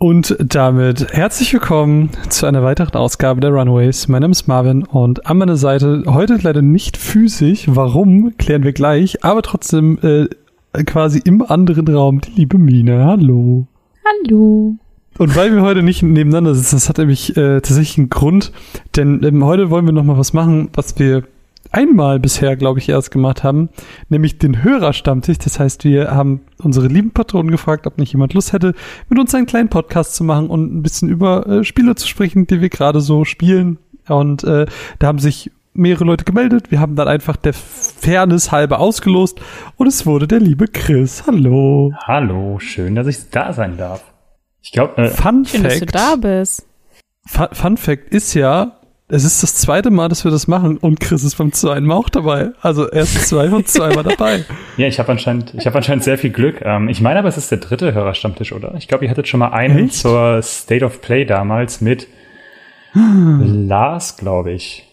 Und damit herzlich willkommen zu einer weiteren Ausgabe der Runaways. Mein Name ist Marvin und an meiner Seite heute leider nicht physisch. Warum, klären wir gleich, aber trotzdem äh, quasi im anderen Raum die liebe Mine. Hallo. Hallo. Und weil wir heute nicht nebeneinander sitzen, das hat nämlich äh, tatsächlich einen Grund, denn ähm, heute wollen wir nochmal was machen, was wir einmal bisher, glaube ich, erst gemacht haben, nämlich den Hörerstammtisch. Das heißt, wir haben unsere lieben Patronen gefragt, ob nicht jemand Lust hätte, mit uns einen kleinen Podcast zu machen und ein bisschen über äh, Spiele zu sprechen, die wir gerade so spielen. Und äh, da haben sich mehrere Leute gemeldet. Wir haben dann einfach der Fairness halber ausgelost und es wurde der liebe Chris. Hallo. Hallo, schön, dass ich da sein darf. Ich glaube, äh, Fun Schön, Fact. dass du da bist. Fun, Fun Fact ist ja, es ist das zweite Mal, dass wir das machen und Chris ist beim zweiten Mal auch dabei. Also erst zwei und zweimal dabei. ja, ich habe anscheinend, ich habe anscheinend sehr viel Glück. Ähm, ich meine aber, es ist der dritte Hörerstammtisch, oder? Ich glaube, ihr hattet schon mal einen Echt? zur State of Play damals mit Lars, glaube ich.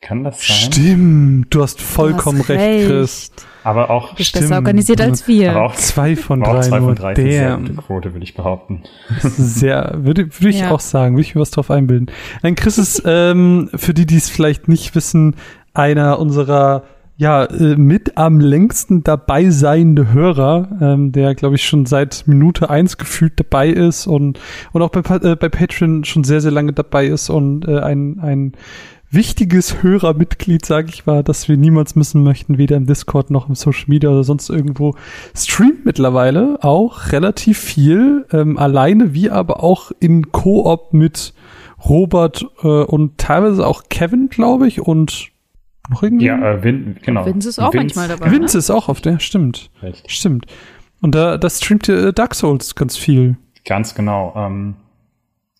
Kann das sein? Stimmt, du hast vollkommen Du hast recht, Chris. Aber auch, Du bist Stimmt. besser organisiert als wir. aber auch Zwei von auch drei zwei von drei ist eine sehr gute Quote, würde ich behaupten. Sehr, würde, würde ich Ja. auch sagen, würde ich mir was drauf einbilden. Nein, Chris ist, ähm, für die, die es vielleicht nicht wissen, einer unserer ja, äh, mit am längsten dabei seiende Hörer, ähm, der, glaube ich, schon seit Minute eins gefühlt dabei ist und, und auch bei, äh, bei Patreon schon sehr, sehr lange dabei ist und äh, ein, ein wichtiges Hörermitglied, sage ich mal, das wir niemals missen möchten, weder im Discord noch im Social Media oder sonst irgendwo, streamt mittlerweile auch relativ viel, ähm, alleine wie aber auch in Koop mit Robert äh, und teilweise auch Kevin, glaube ich, und noch irgendwie. Ja, äh, Vin, genau. Vince ist auch manchmal dabei. Vince ist auch auf der, stimmt, Richtig. stimmt. Und da, da streamt äh, Dark Souls ganz viel. Ganz genau. Ähm,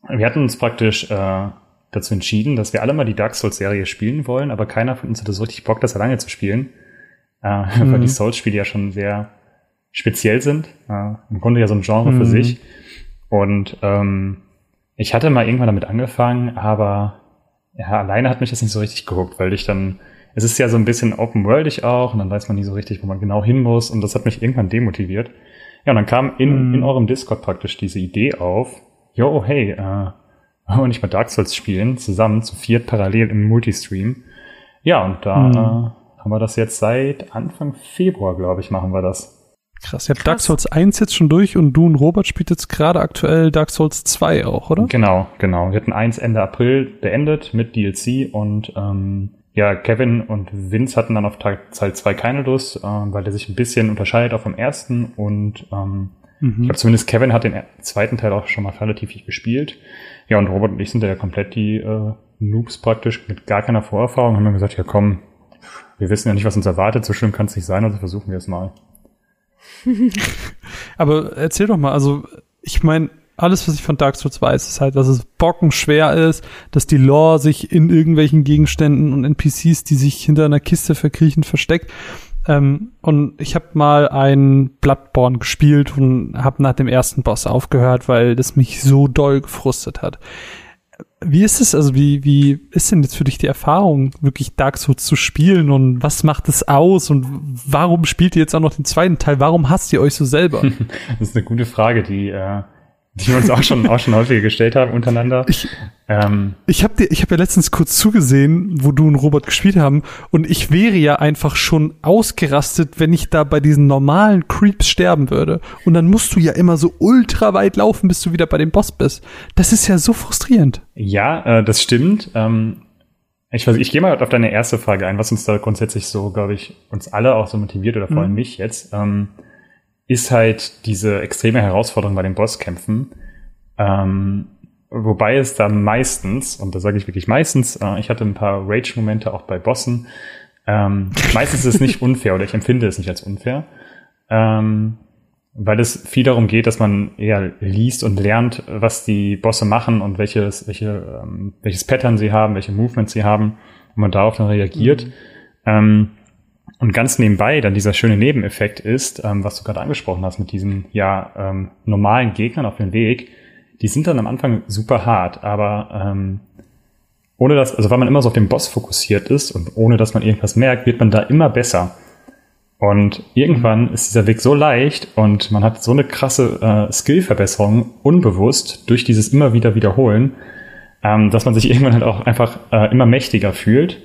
wir hatten uns praktisch äh, dazu entschieden, dass wir alle mal die Dark Souls-Serie spielen wollen, aber keiner von uns hatte so richtig Bock, das alleine zu spielen. Äh, Weil Mhm. die Souls-Spiele ja schon sehr speziell sind. Äh, Im Grunde ja so ein Genre für Mhm. sich. Und ähm, ich hatte mal irgendwann damit angefangen, aber ja, alleine hat mich das nicht so richtig gehuckt, weil ich dann, es ist ja so ein bisschen open-worldig auch und dann weiß man nie so richtig, wo man genau hin muss und das hat mich irgendwann demotiviert. Ja, und dann kam in, Mhm. in eurem Discord praktisch diese Idee auf, yo, hey, äh, wir nicht mal Dark Souls spielen, zusammen, zu viert parallel im Multistream. Ja, und da Mhm. äh, haben wir das jetzt seit Anfang Februar, glaube ich, machen wir das. Krass. Ihr habt. Dark Souls 1 jetzt schon durch und du und Robert spielt jetzt gerade aktuell Dark Souls 2 auch, oder? Genau, genau. Wir hatten eins Ende April beendet mit DLC und ähm, ja, Kevin und Vince hatten dann auf Teil 2 keine Lust, äh, weil der sich ein bisschen unterscheidet auch vom ersten und ähm, ich Mhm. glaube zumindest Kevin hat den zweiten Teil auch schon mal relativ viel gespielt. Ja, und Robert und ich sind ja komplett die äh, Noobs praktisch mit gar keiner Vorerfahrung. Haben wir gesagt, ja komm, wir wissen ja nicht, was uns erwartet, so schlimm kann es nicht sein, also versuchen wir es mal. Aber erzähl doch mal, also ich meine, alles, was ich von Dark Souls weiß, ist halt, dass es bockenschwer ist, dass die Lore sich in irgendwelchen Gegenständen und NPCs, die sich hinter einer Kiste verkriechen, versteckt. Ähm, und ich habe mal ein Bloodborne gespielt und habe nach dem ersten Boss aufgehört, weil das mich so doll gefrustet hat. Wie ist es, also wie, wie ist denn jetzt für dich die Erfahrung, wirklich Dark Souls zu spielen und was macht es aus und warum spielt ihr jetzt auch noch den zweiten Teil? Warum hasst ihr euch so selber? Das ist eine gute Frage, die, äh, die wir uns auch schon, auch schon häufiger gestellt haben untereinander. Ich- ähm, Ich habe dir, ich habe ja letztens kurz zugesehen, wo du und Robert gespielt haben, und ich wäre ja einfach schon ausgerastet, wenn ich da bei diesen normalen Creeps sterben würde. Und dann musst du ja immer so ultra weit laufen, bis du wieder bei dem Boss bist. Das ist ja so frustrierend. Ja, äh, das stimmt. Ähm, ich weiß, ich gehe mal auf deine erste Frage ein, was uns da grundsätzlich so, glaube ich, uns alle auch so motiviert oder vor allem Mhm. mich jetzt, ähm, ist halt diese extreme Herausforderung bei den Bosskämpfen. Ähm, wobei es da meistens, und da sage ich wirklich meistens, äh, ich hatte ein paar Rage-Momente auch bei Bossen. Ähm, meistens ist es nicht unfair oder ich empfinde es nicht als unfair. Ähm, weil es viel darum geht, dass man eher liest und lernt, was die Bosse machen und welches, welche, ähm, welches Pattern sie haben, welche Movements sie haben und man darauf dann reagiert. Ähm, und ganz nebenbei dann dieser schöne Nebeneffekt ist, ähm, was du gerade angesprochen hast mit diesen ja ähm, normalen Gegnern auf dem Weg, die sind dann am Anfang super hart, aber ähm, ohne dass, also weil man immer so auf den Boss fokussiert ist und ohne dass man irgendwas merkt, wird man da immer besser. Und irgendwann ist dieser Weg so leicht und man hat so eine krasse äh, Skillverbesserung unbewusst durch dieses immer wieder wiederholen, ähm, dass man sich irgendwann halt auch einfach äh, immer mächtiger fühlt.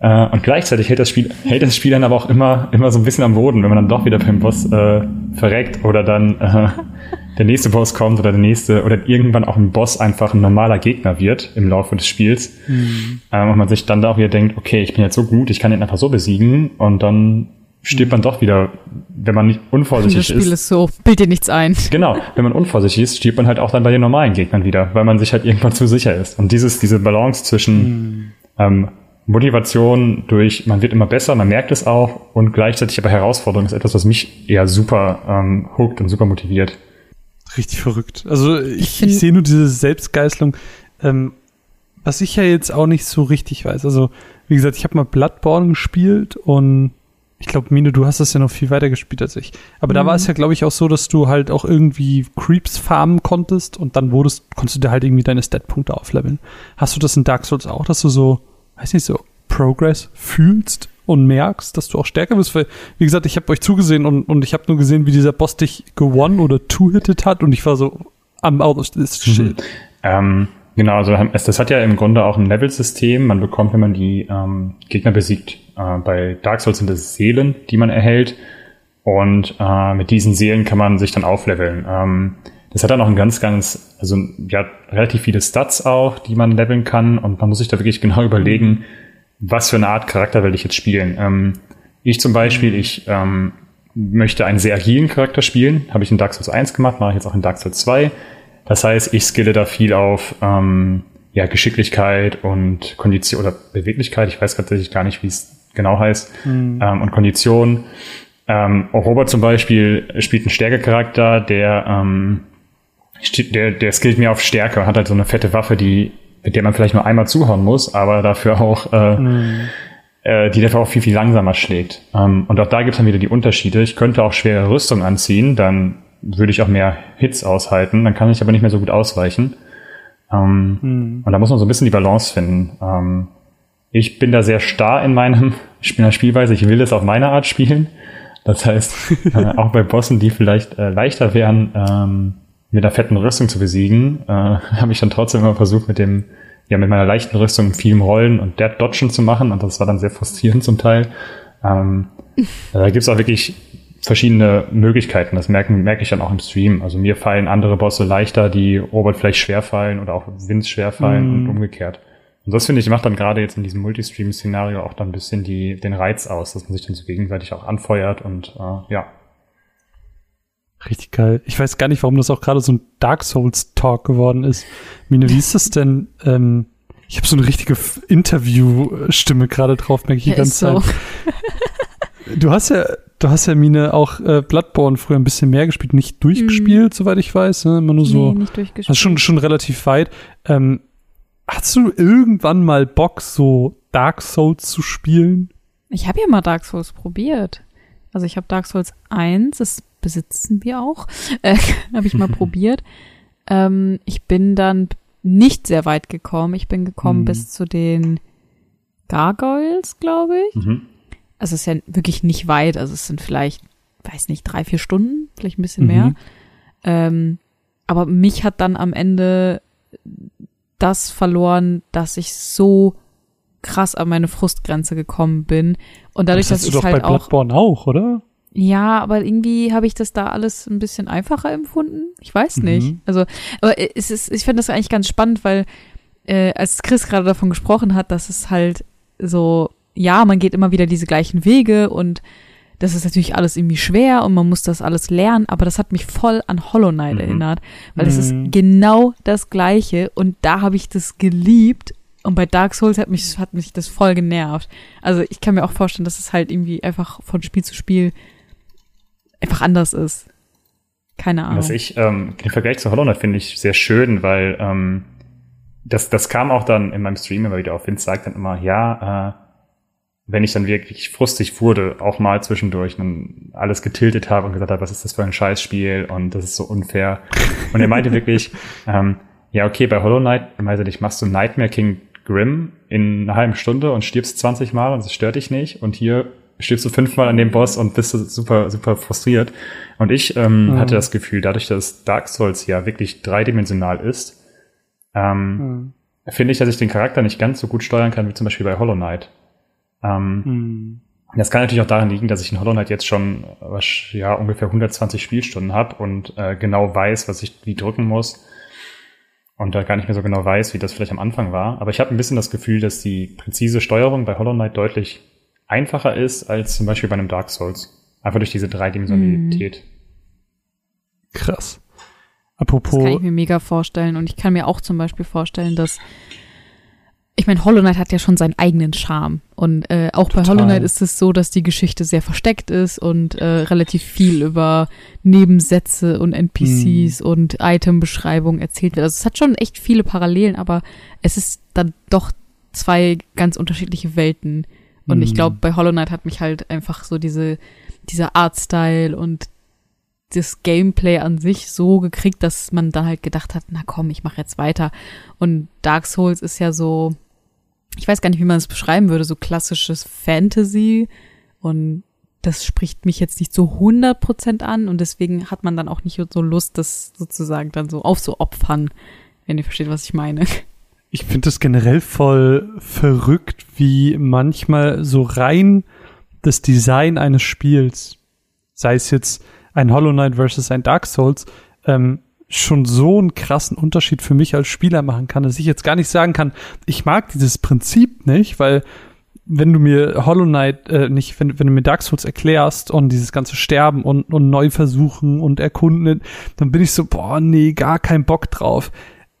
Äh, und gleichzeitig hält das Spiel hält das Spiel dann aber auch immer immer so ein bisschen am Boden, wenn man dann doch wieder beim Boss äh, verreckt oder dann äh, der nächste Boss kommt oder der nächste oder irgendwann auch ein Boss einfach ein normaler Gegner wird im Laufe des Spiels. Mhm. Ähm, und man sich dann da auch wieder denkt, okay, ich bin jetzt so gut, ich kann ihn einfach so besiegen und dann stirbt man doch wieder, wenn man nicht unvorsichtig ist. Das Spiel ist, ist so, bild dir nichts ein. Genau, wenn man unvorsichtig ist, stirbt man halt auch dann bei den normalen Gegnern wieder, weil man sich halt irgendwann zu sicher ist. Und dieses, diese Balance zwischen hm. ähm, Motivation durch, man wird immer besser, man merkt es auch und gleichzeitig aber Herausforderung ist etwas, was mich eher super ähm, hookt und super motiviert. Richtig verrückt. Also ich, ich, ich sehe nur diese Selbstgeißelung, ähm, was ich ja jetzt auch nicht so richtig weiß. Also wie gesagt, ich habe mal Bloodborne gespielt und ich glaube, Mine, du hast das ja noch viel weiter gespielt als ich. Aber mhm. da war es ja, glaube ich, auch so, dass du halt auch irgendwie Creeps farmen konntest und dann wurdest, konntest du dir halt irgendwie deine Stat-Punkte aufleveln. Hast du das in Dark Souls auch, dass du so, weiß nicht, so Progress fühlst und merkst, dass du auch stärker bist? Weil, wie gesagt, ich habe euch zugesehen und, und ich habe nur gesehen, wie dieser Boss dich gewonnen oder two-hitted hat und ich war so, I'm out of this shit. Mhm. Ähm, Genau, also das hat ja im Grunde auch ein Level-System. Man bekommt, wenn man die ähm, Gegner besiegt, äh, bei Dark Souls sind es Seelen, die man erhält. Und äh, mit diesen Seelen kann man sich dann aufleveln. Ähm, das hat dann auch ein ganz, ganz, also ja, relativ viele Stats auch, die man leveln kann. Und man muss sich da wirklich genau überlegen, was für eine Art Charakter will ich jetzt spielen. Ähm, ich zum Beispiel, ich ähm, möchte einen sehr agilen Charakter spielen. Habe ich in Dark Souls 1 gemacht, mache ich jetzt auch in Dark Souls 2. Das heißt, ich skille da viel auf ähm, ja, Geschicklichkeit und Kondition oder Beweglichkeit. Ich weiß tatsächlich gar nicht, wie es genau heißt. Mhm. Ähm, und Kondition. Ähm, auch Robert zum Beispiel spielt einen Stärkecharakter, der, ähm, der, der skillt mir auf Stärke, hat halt so eine fette Waffe, die, mit der man vielleicht nur einmal zuhauen muss, aber dafür auch, äh, mhm. äh, die dafür auch viel, viel langsamer schlägt. Ähm, und auch da gibt es dann wieder die Unterschiede. Ich könnte auch schwere Rüstung anziehen, dann würde ich auch mehr Hits aushalten, dann kann ich aber nicht mehr so gut ausweichen. Ähm, hm. Und da muss man so ein bisschen die Balance finden. Ähm, ich bin da sehr starr in meinem Spielweise. Ich will es auf meine Art spielen. Das heißt, äh, auch bei Bossen, die vielleicht äh, leichter wären, ähm, mit einer fetten Rüstung zu besiegen, äh, habe ich dann trotzdem immer versucht, mit dem, ja, mit meiner leichten Rüstung viel Rollen und Dead Dodgen zu machen. Und das war dann sehr frustrierend zum Teil. Ähm, da gibt's auch wirklich verschiedene Möglichkeiten. Das merken, merke ich dann auch im Stream. Also mir fallen andere Bosse leichter, die Robert vielleicht schwer fallen oder auch Vince schwer fallen mm. und umgekehrt. Und das finde ich macht dann gerade jetzt in diesem Multistream-Szenario auch dann ein bisschen die, den Reiz aus, dass man sich dann so gegenseitig auch anfeuert und äh, ja. Richtig geil. Ich weiß gar nicht, warum das auch gerade so ein Dark Souls Talk geworden ist. Mine, wie ist das denn? Ähm, ich habe so eine richtige Interview-Stimme gerade drauf, merke ich die ganze Zeit. So. Du hast ja, du hast ja Mine auch äh, Bloodborne früher ein bisschen mehr gespielt, nicht durchgespielt, mhm. soweit ich weiß, ne? immer nur so. Nee, nicht durchgespielt. Also schon schon relativ weit. Ähm, hast du irgendwann mal Bock, so Dark Souls zu spielen? Ich habe ja mal Dark Souls probiert. Also ich habe Dark Souls 1, das besitzen wir auch, äh, habe ich mal probiert. Ähm, ich bin dann nicht sehr weit gekommen. Ich bin gekommen mhm. bis zu den Gargoyles, glaube ich. Mhm also es ist ja wirklich nicht weit, also es sind vielleicht, weiß nicht, drei, vier Stunden, vielleicht ein bisschen mhm. mehr. Ähm, aber mich hat dann am Ende das verloren, dass ich so krass an meine Frustgrenze gekommen bin. Und dadurch, das dass ich doch halt bei auch. Bloodborne auch, oder? Ja, aber irgendwie habe ich das da alles ein bisschen einfacher empfunden. Ich weiß nicht. Mhm. Also, aber es ist, ich finde das eigentlich ganz spannend, weil äh, als Chris gerade davon gesprochen hat, dass es halt so ja, man geht immer wieder diese gleichen Wege und das ist natürlich alles irgendwie schwer und man muss das alles lernen, aber das hat mich voll an Hollow Knight mhm. erinnert, weil es mhm. ist genau das gleiche und da habe ich das geliebt und bei Dark Souls hat mich, hat mich das voll genervt. Also ich kann mir auch vorstellen, dass es halt irgendwie einfach von Spiel zu Spiel einfach anders ist. Keine Ahnung. Was ich, ähm, den Vergleich zu Hollow Knight finde ich sehr schön, weil ähm, das, das kam auch dann in meinem Stream immer wieder auf. Vince sagt dann immer, ja, äh, wenn ich dann wirklich frustig wurde, auch mal zwischendurch dann alles getiltet habe und gesagt habe, was ist das für ein Scheißspiel und das ist so unfair. Und er meinte wirklich, ähm, ja, okay, bei Hollow Knight, meinte, ich machst du Nightmare King Grimm in einer halben Stunde und stirbst 20 Mal und es stört dich nicht. Und hier stirbst du fünfmal an dem Boss und bist super, super frustriert. Und ich ähm, mhm. hatte das Gefühl, dadurch, dass Dark Souls ja wirklich dreidimensional ist, ähm, mhm. finde ich, dass ich den Charakter nicht ganz so gut steuern kann wie zum Beispiel bei Hollow Knight. Ähm, mhm. Das kann natürlich auch daran liegen, dass ich in Hollow Knight jetzt schon ja, ungefähr 120 Spielstunden habe und äh, genau weiß, was ich wie drücken muss und da gar nicht mehr so genau weiß, wie das vielleicht am Anfang war. Aber ich habe ein bisschen das Gefühl, dass die präzise Steuerung bei Hollow Knight deutlich einfacher ist als zum Beispiel bei einem Dark Souls. Einfach durch diese Dreidimensionalität. Mhm. Krass. Apropos. Das kann ich mir mega vorstellen. Und ich kann mir auch zum Beispiel vorstellen, dass ich meine, Hollow Knight hat ja schon seinen eigenen Charme. Und äh, auch Total. bei Hollow Knight ist es so, dass die Geschichte sehr versteckt ist und äh, relativ viel über Nebensätze und NPCs hm. und Itembeschreibungen erzählt wird. Also es hat schon echt viele Parallelen, aber es ist dann doch zwei ganz unterschiedliche Welten. Und hm. ich glaube, bei Hollow Knight hat mich halt einfach so diese, dieser Artstyle und das Gameplay an sich so gekriegt, dass man dann halt gedacht hat, na komm, ich mache jetzt weiter. Und Dark Souls ist ja so, ich weiß gar nicht, wie man es beschreiben würde, so klassisches Fantasy und das spricht mich jetzt nicht so 100% an und deswegen hat man dann auch nicht so Lust, das sozusagen dann so aufzuopfern, wenn ihr versteht, was ich meine. Ich finde es generell voll verrückt, wie manchmal so rein das Design eines Spiels, sei es jetzt ein Hollow Knight versus ein Dark Souls, ähm, schon so einen krassen Unterschied für mich als Spieler machen kann, dass ich jetzt gar nicht sagen kann, ich mag dieses Prinzip nicht, weil wenn du mir Hollow Knight, äh, nicht, wenn, wenn du mir Dark Souls erklärst und dieses ganze Sterben und, und neu versuchen und erkunden, dann bin ich so, boah, nee, gar kein Bock drauf.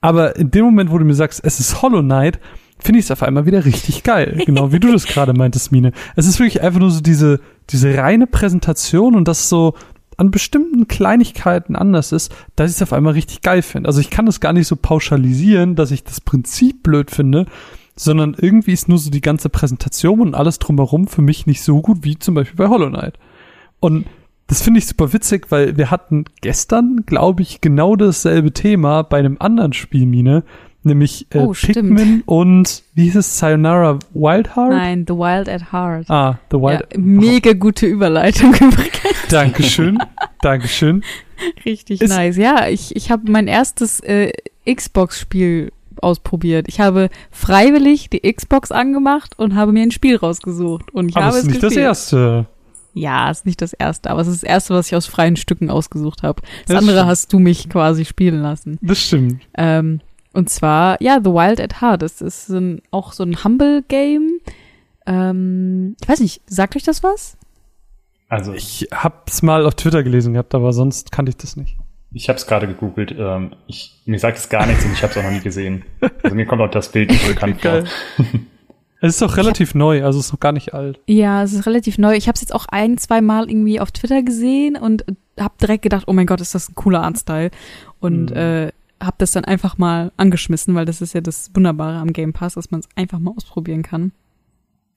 Aber in dem Moment, wo du mir sagst, es ist Hollow Knight, finde ich es auf einmal wieder richtig geil. Genau wie du das gerade meintest, Mine. Es ist wirklich einfach nur so diese, diese reine Präsentation und das so, an bestimmten Kleinigkeiten anders ist, dass ich es auf einmal richtig geil finde. Also ich kann das gar nicht so pauschalisieren, dass ich das Prinzip blöd finde, sondern irgendwie ist nur so die ganze Präsentation und alles drumherum für mich nicht so gut wie zum Beispiel bei Hollow Knight. Und das finde ich super witzig, weil wir hatten gestern, glaube ich, genau dasselbe Thema bei einem anderen Spiel, Mine, nämlich äh, oh, Pikmin und wie hieß es, Sayonara Wild Heart? Nein, The Wild at Heart. Ah, The Wild. Ja, mega gute Überleitung übrigens. Dankeschön, Dankeschön. Richtig Ist nice. Ja, ich, ich habe mein erstes äh, Xbox-Spiel ausprobiert. Ich habe freiwillig die Xbox angemacht und habe mir ein Spiel rausgesucht. Und ich aber habe es ist nicht gespielt. das erste. Ja, ist nicht das erste, aber es ist das erste, was ich aus freien Stücken ausgesucht habe. Das, das andere stimmt. hast du mich quasi spielen lassen. Das stimmt. Ähm, und zwar, ja, The Wild at Heart. Das ist ein, auch so ein Humble-Game. Ähm, ich weiß nicht, sagt euch das was? Also ich hab's mal auf Twitter gelesen gehabt, aber sonst kannte ich das nicht. Ich habe es gerade gegoogelt. Ähm, ich, mir sagt es gar nichts und ich habe es auch noch nie gesehen. Also mir kommt auch das Bild nicht bekannt vor. Es ist doch relativ neu, also es ist noch gar nicht alt. Ja, es ist relativ neu. Ich habe es jetzt auch ein, zwei Mal irgendwie auf Twitter gesehen und habe direkt gedacht, oh mein Gott, ist das ein cooler Artstyle. Und mhm. äh, habe das dann einfach mal angeschmissen, weil das ist ja das Wunderbare am Game Pass, dass man es einfach mal ausprobieren kann.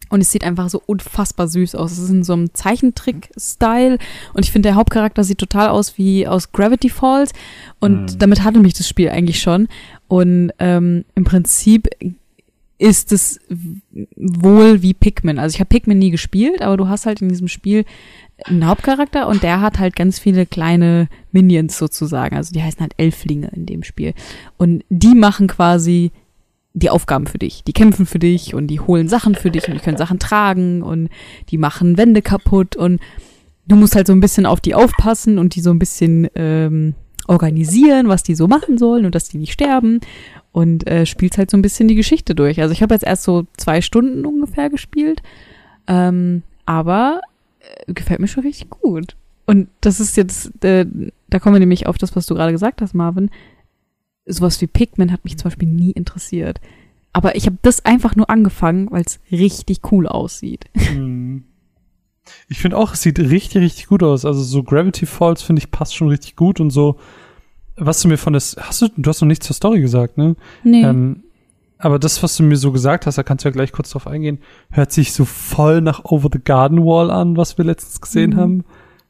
Und es sieht einfach so unfassbar süß aus. Es ist in so einem Zeichentrick-Style. Und ich finde, der Hauptcharakter sieht total aus wie aus Gravity Falls. Und mhm. damit hatte mich das Spiel eigentlich schon. Und ähm, im Prinzip ist es wohl wie Pikmin. Also ich habe Pikmin nie gespielt, aber du hast halt in diesem Spiel einen Hauptcharakter und der hat halt ganz viele kleine Minions sozusagen. Also die heißen halt Elflinge in dem Spiel. Und die machen quasi die Aufgaben für dich. Die kämpfen für dich und die holen Sachen für dich und die können Sachen tragen und die machen Wände kaputt und du musst halt so ein bisschen auf die aufpassen und die so ein bisschen ähm, organisieren, was die so machen sollen und dass die nicht sterben und äh, spielst halt so ein bisschen die Geschichte durch. Also ich habe jetzt erst so zwei Stunden ungefähr gespielt, ähm, aber äh, gefällt mir schon richtig gut. Und das ist jetzt, äh, da kommen wir nämlich auf das, was du gerade gesagt hast, Marvin sowas wie Pikmin hat mich zum Beispiel nie interessiert. Aber ich habe das einfach nur angefangen, weil es richtig cool aussieht. Hm. Ich finde auch, es sieht richtig, richtig gut aus. Also so Gravity Falls finde ich passt schon richtig gut und so. Was du mir von das, hast du, du hast noch nichts zur Story gesagt, ne? Nee. Ähm, aber das, was du mir so gesagt hast, da kannst du ja gleich kurz drauf eingehen, hört sich so voll nach Over the Garden Wall an, was wir letztens gesehen mhm. haben.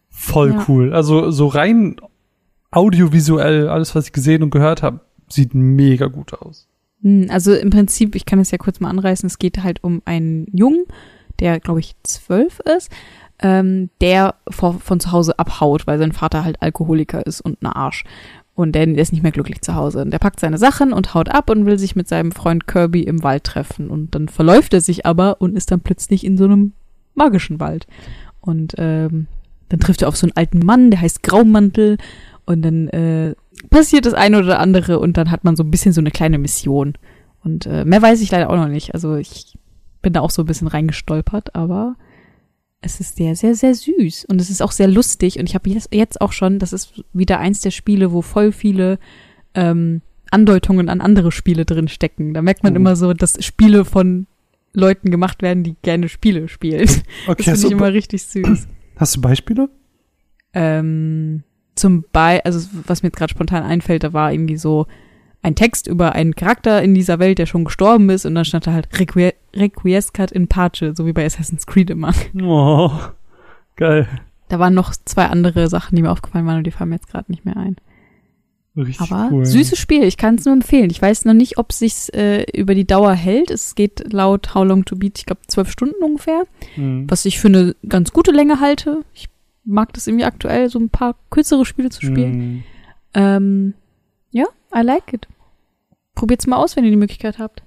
Voll ja. cool. Also so rein audiovisuell, alles, was ich gesehen und gehört habe, sieht mega gut aus. Hm, also im Prinzip, ich kann es ja kurz mal anreißen, es geht halt um einen Jungen, der glaube ich zwölf ist, ähm, der vor, von zu Hause abhaut, weil sein Vater halt Alkoholiker ist und ein Arsch. Und der ist nicht mehr glücklich zu Hause. Und der packt seine Sachen und haut ab und will sich mit seinem Freund Kirby im Wald treffen. Und dann verläuft er sich aber und ist dann plötzlich in so einem magischen Wald. Und ähm, dann trifft er auf so einen alten Mann, der heißt Graumantel. Und dann äh, passiert das eine oder andere und dann hat man so ein bisschen so eine kleine Mission. Und äh, mehr weiß ich leider auch noch nicht. Also ich bin da auch so ein bisschen reingestolpert, aber es ist sehr, sehr, sehr süß. Und es ist auch sehr lustig. Und ich habe jetzt auch schon, das ist wieder eins der Spiele, wo voll viele ähm, Andeutungen an andere Spiele drin stecken. Da merkt man oh. immer so, dass Spiele von Leuten gemacht werden, die gerne Spiele spielen. Okay, das finde ich immer richtig süß. Hast du Beispiele? Ähm, zum Beispiel, also was mir jetzt gerade spontan einfällt, da war irgendwie so ein Text über einen Charakter in dieser Welt, der schon gestorben ist und dann stand da halt Requie Requiescat in Pace, so wie bei Assassin's Creed immer. Oh, geil. Da waren noch zwei andere Sachen, die mir aufgefallen waren und die fallen mir jetzt gerade nicht mehr ein. Richtig Aber cool. süßes Spiel, ich kann es nur empfehlen. Ich weiß noch nicht, ob es sich äh, über die Dauer hält. Es geht laut How Long to Beat, ich glaube, zwölf Stunden ungefähr. Mhm. Was ich für eine ganz gute Länge halte. Ich mag das irgendwie aktuell, so ein paar kürzere Spiele zu spielen. Mhm. Ähm, I like it. Probiert's mal aus, wenn ihr die Möglichkeit habt.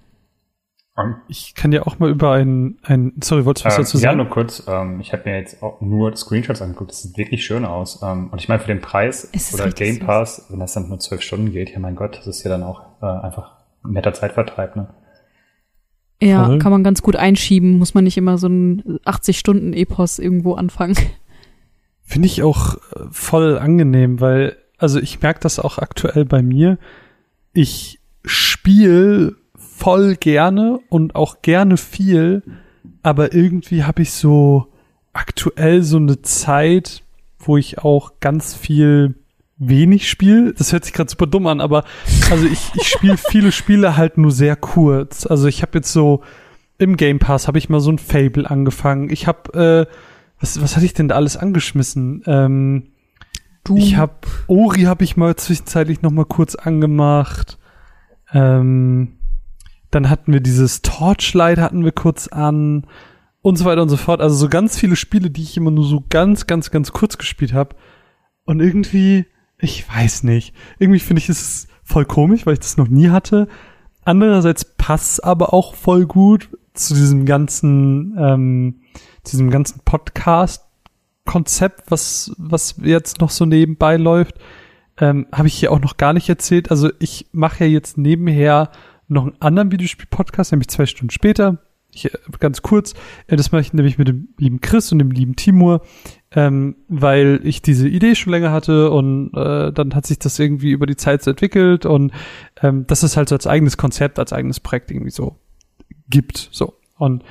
Um, ich kann ja auch mal über ein, ein sorry, wolltest du was äh, dazu sagen? Ja, nur kurz. Ähm, ich habe mir jetzt auch nur Screenshots angeguckt. Das sieht wirklich schön aus. Ähm, und ich meine, für den Preis oder Game Pass, süß. wenn das dann nur zwölf Stunden geht, ja mein Gott, das ist ja dann auch äh, einfach ein netter Zeitvertreib, ne? Ja, Voll. kann man ganz gut einschieben. Muss man nicht immer so ein 80-Stunden-Epos irgendwo anfangen. Finde ich auch äh, voll angenehm, weil, also ich merke das auch aktuell bei mir. Ich spiele voll gerne und auch gerne viel, aber irgendwie habe ich so aktuell so eine Zeit, wo ich auch ganz viel wenig spiele. Das hört sich gerade super dumm an, aber also ich, ich spiele viele Spiele halt nur sehr kurz. Also ich habe jetzt so im Game Pass habe ich mal so ein Fable angefangen. Ich habe äh, was, was hatte ich denn da alles angeschmissen? Ähm, du. Ich habe Ori habe ich mal zwischenzeitlich noch mal kurz angemacht. Ähm, dann hatten wir dieses Torchlight hatten wir kurz an und so weiter und so fort. Also so ganz viele Spiele, die ich immer nur so ganz, ganz, ganz kurz gespielt habe. Und irgendwie, ich weiß nicht. Irgendwie finde ich es voll komisch, weil ich das noch nie hatte. Andererseits passt aber auch voll gut zu diesem ganzen ähm, diesem ganzen Podcast-Konzept, was, was jetzt noch so nebenbei läuft, ähm, habe ich hier auch noch gar nicht erzählt. Also ich mache ja jetzt nebenher noch einen anderen Videospiel-Podcast, nämlich zwei Stunden später. Ich, ganz kurz, äh, das mache ich nämlich mit dem lieben Chris und dem lieben Timur, ähm, weil ich diese Idee schon länger hatte und äh, dann hat sich das irgendwie über die Zeit so entwickelt und ähm, das ist halt so als eigenes Konzept, als eigenes Projekt irgendwie so gibt. So. Und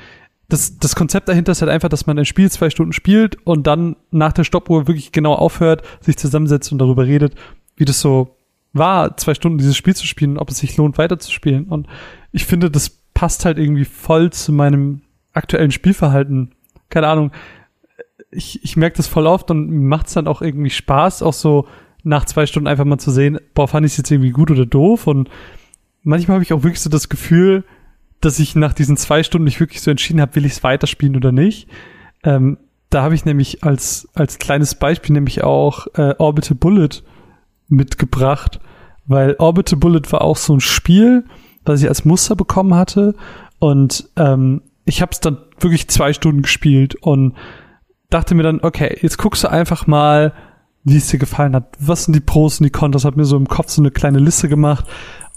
das, das Konzept dahinter ist halt einfach, dass man ein Spiel zwei Stunden spielt und dann nach der Stoppuhr wirklich genau aufhört, sich zusammensetzt und darüber redet, wie das so war, zwei Stunden dieses Spiel zu spielen, ob es sich lohnt, weiterzuspielen. Und ich finde, das passt halt irgendwie voll zu meinem aktuellen Spielverhalten. Keine Ahnung. Ich, ich merke das voll oft und macht es dann auch irgendwie Spaß, auch so nach zwei Stunden einfach mal zu sehen, boah, fand ich es jetzt irgendwie gut oder doof. Und manchmal habe ich auch wirklich so das Gefühl, dass ich nach diesen zwei Stunden nicht wirklich so entschieden habe, will ich es weiterspielen oder nicht. Ähm, da habe ich nämlich als, als kleines Beispiel nämlich auch äh, Orbital Bullet mitgebracht, weil Orbital Bullet war auch so ein Spiel, was ich als Muster bekommen hatte und ähm, ich habe es dann wirklich zwei Stunden gespielt und dachte mir dann, okay, jetzt guckst du einfach mal, wie es dir gefallen hat. Was sind die Pros und die Kontras? Hab mir so im Kopf so eine kleine Liste gemacht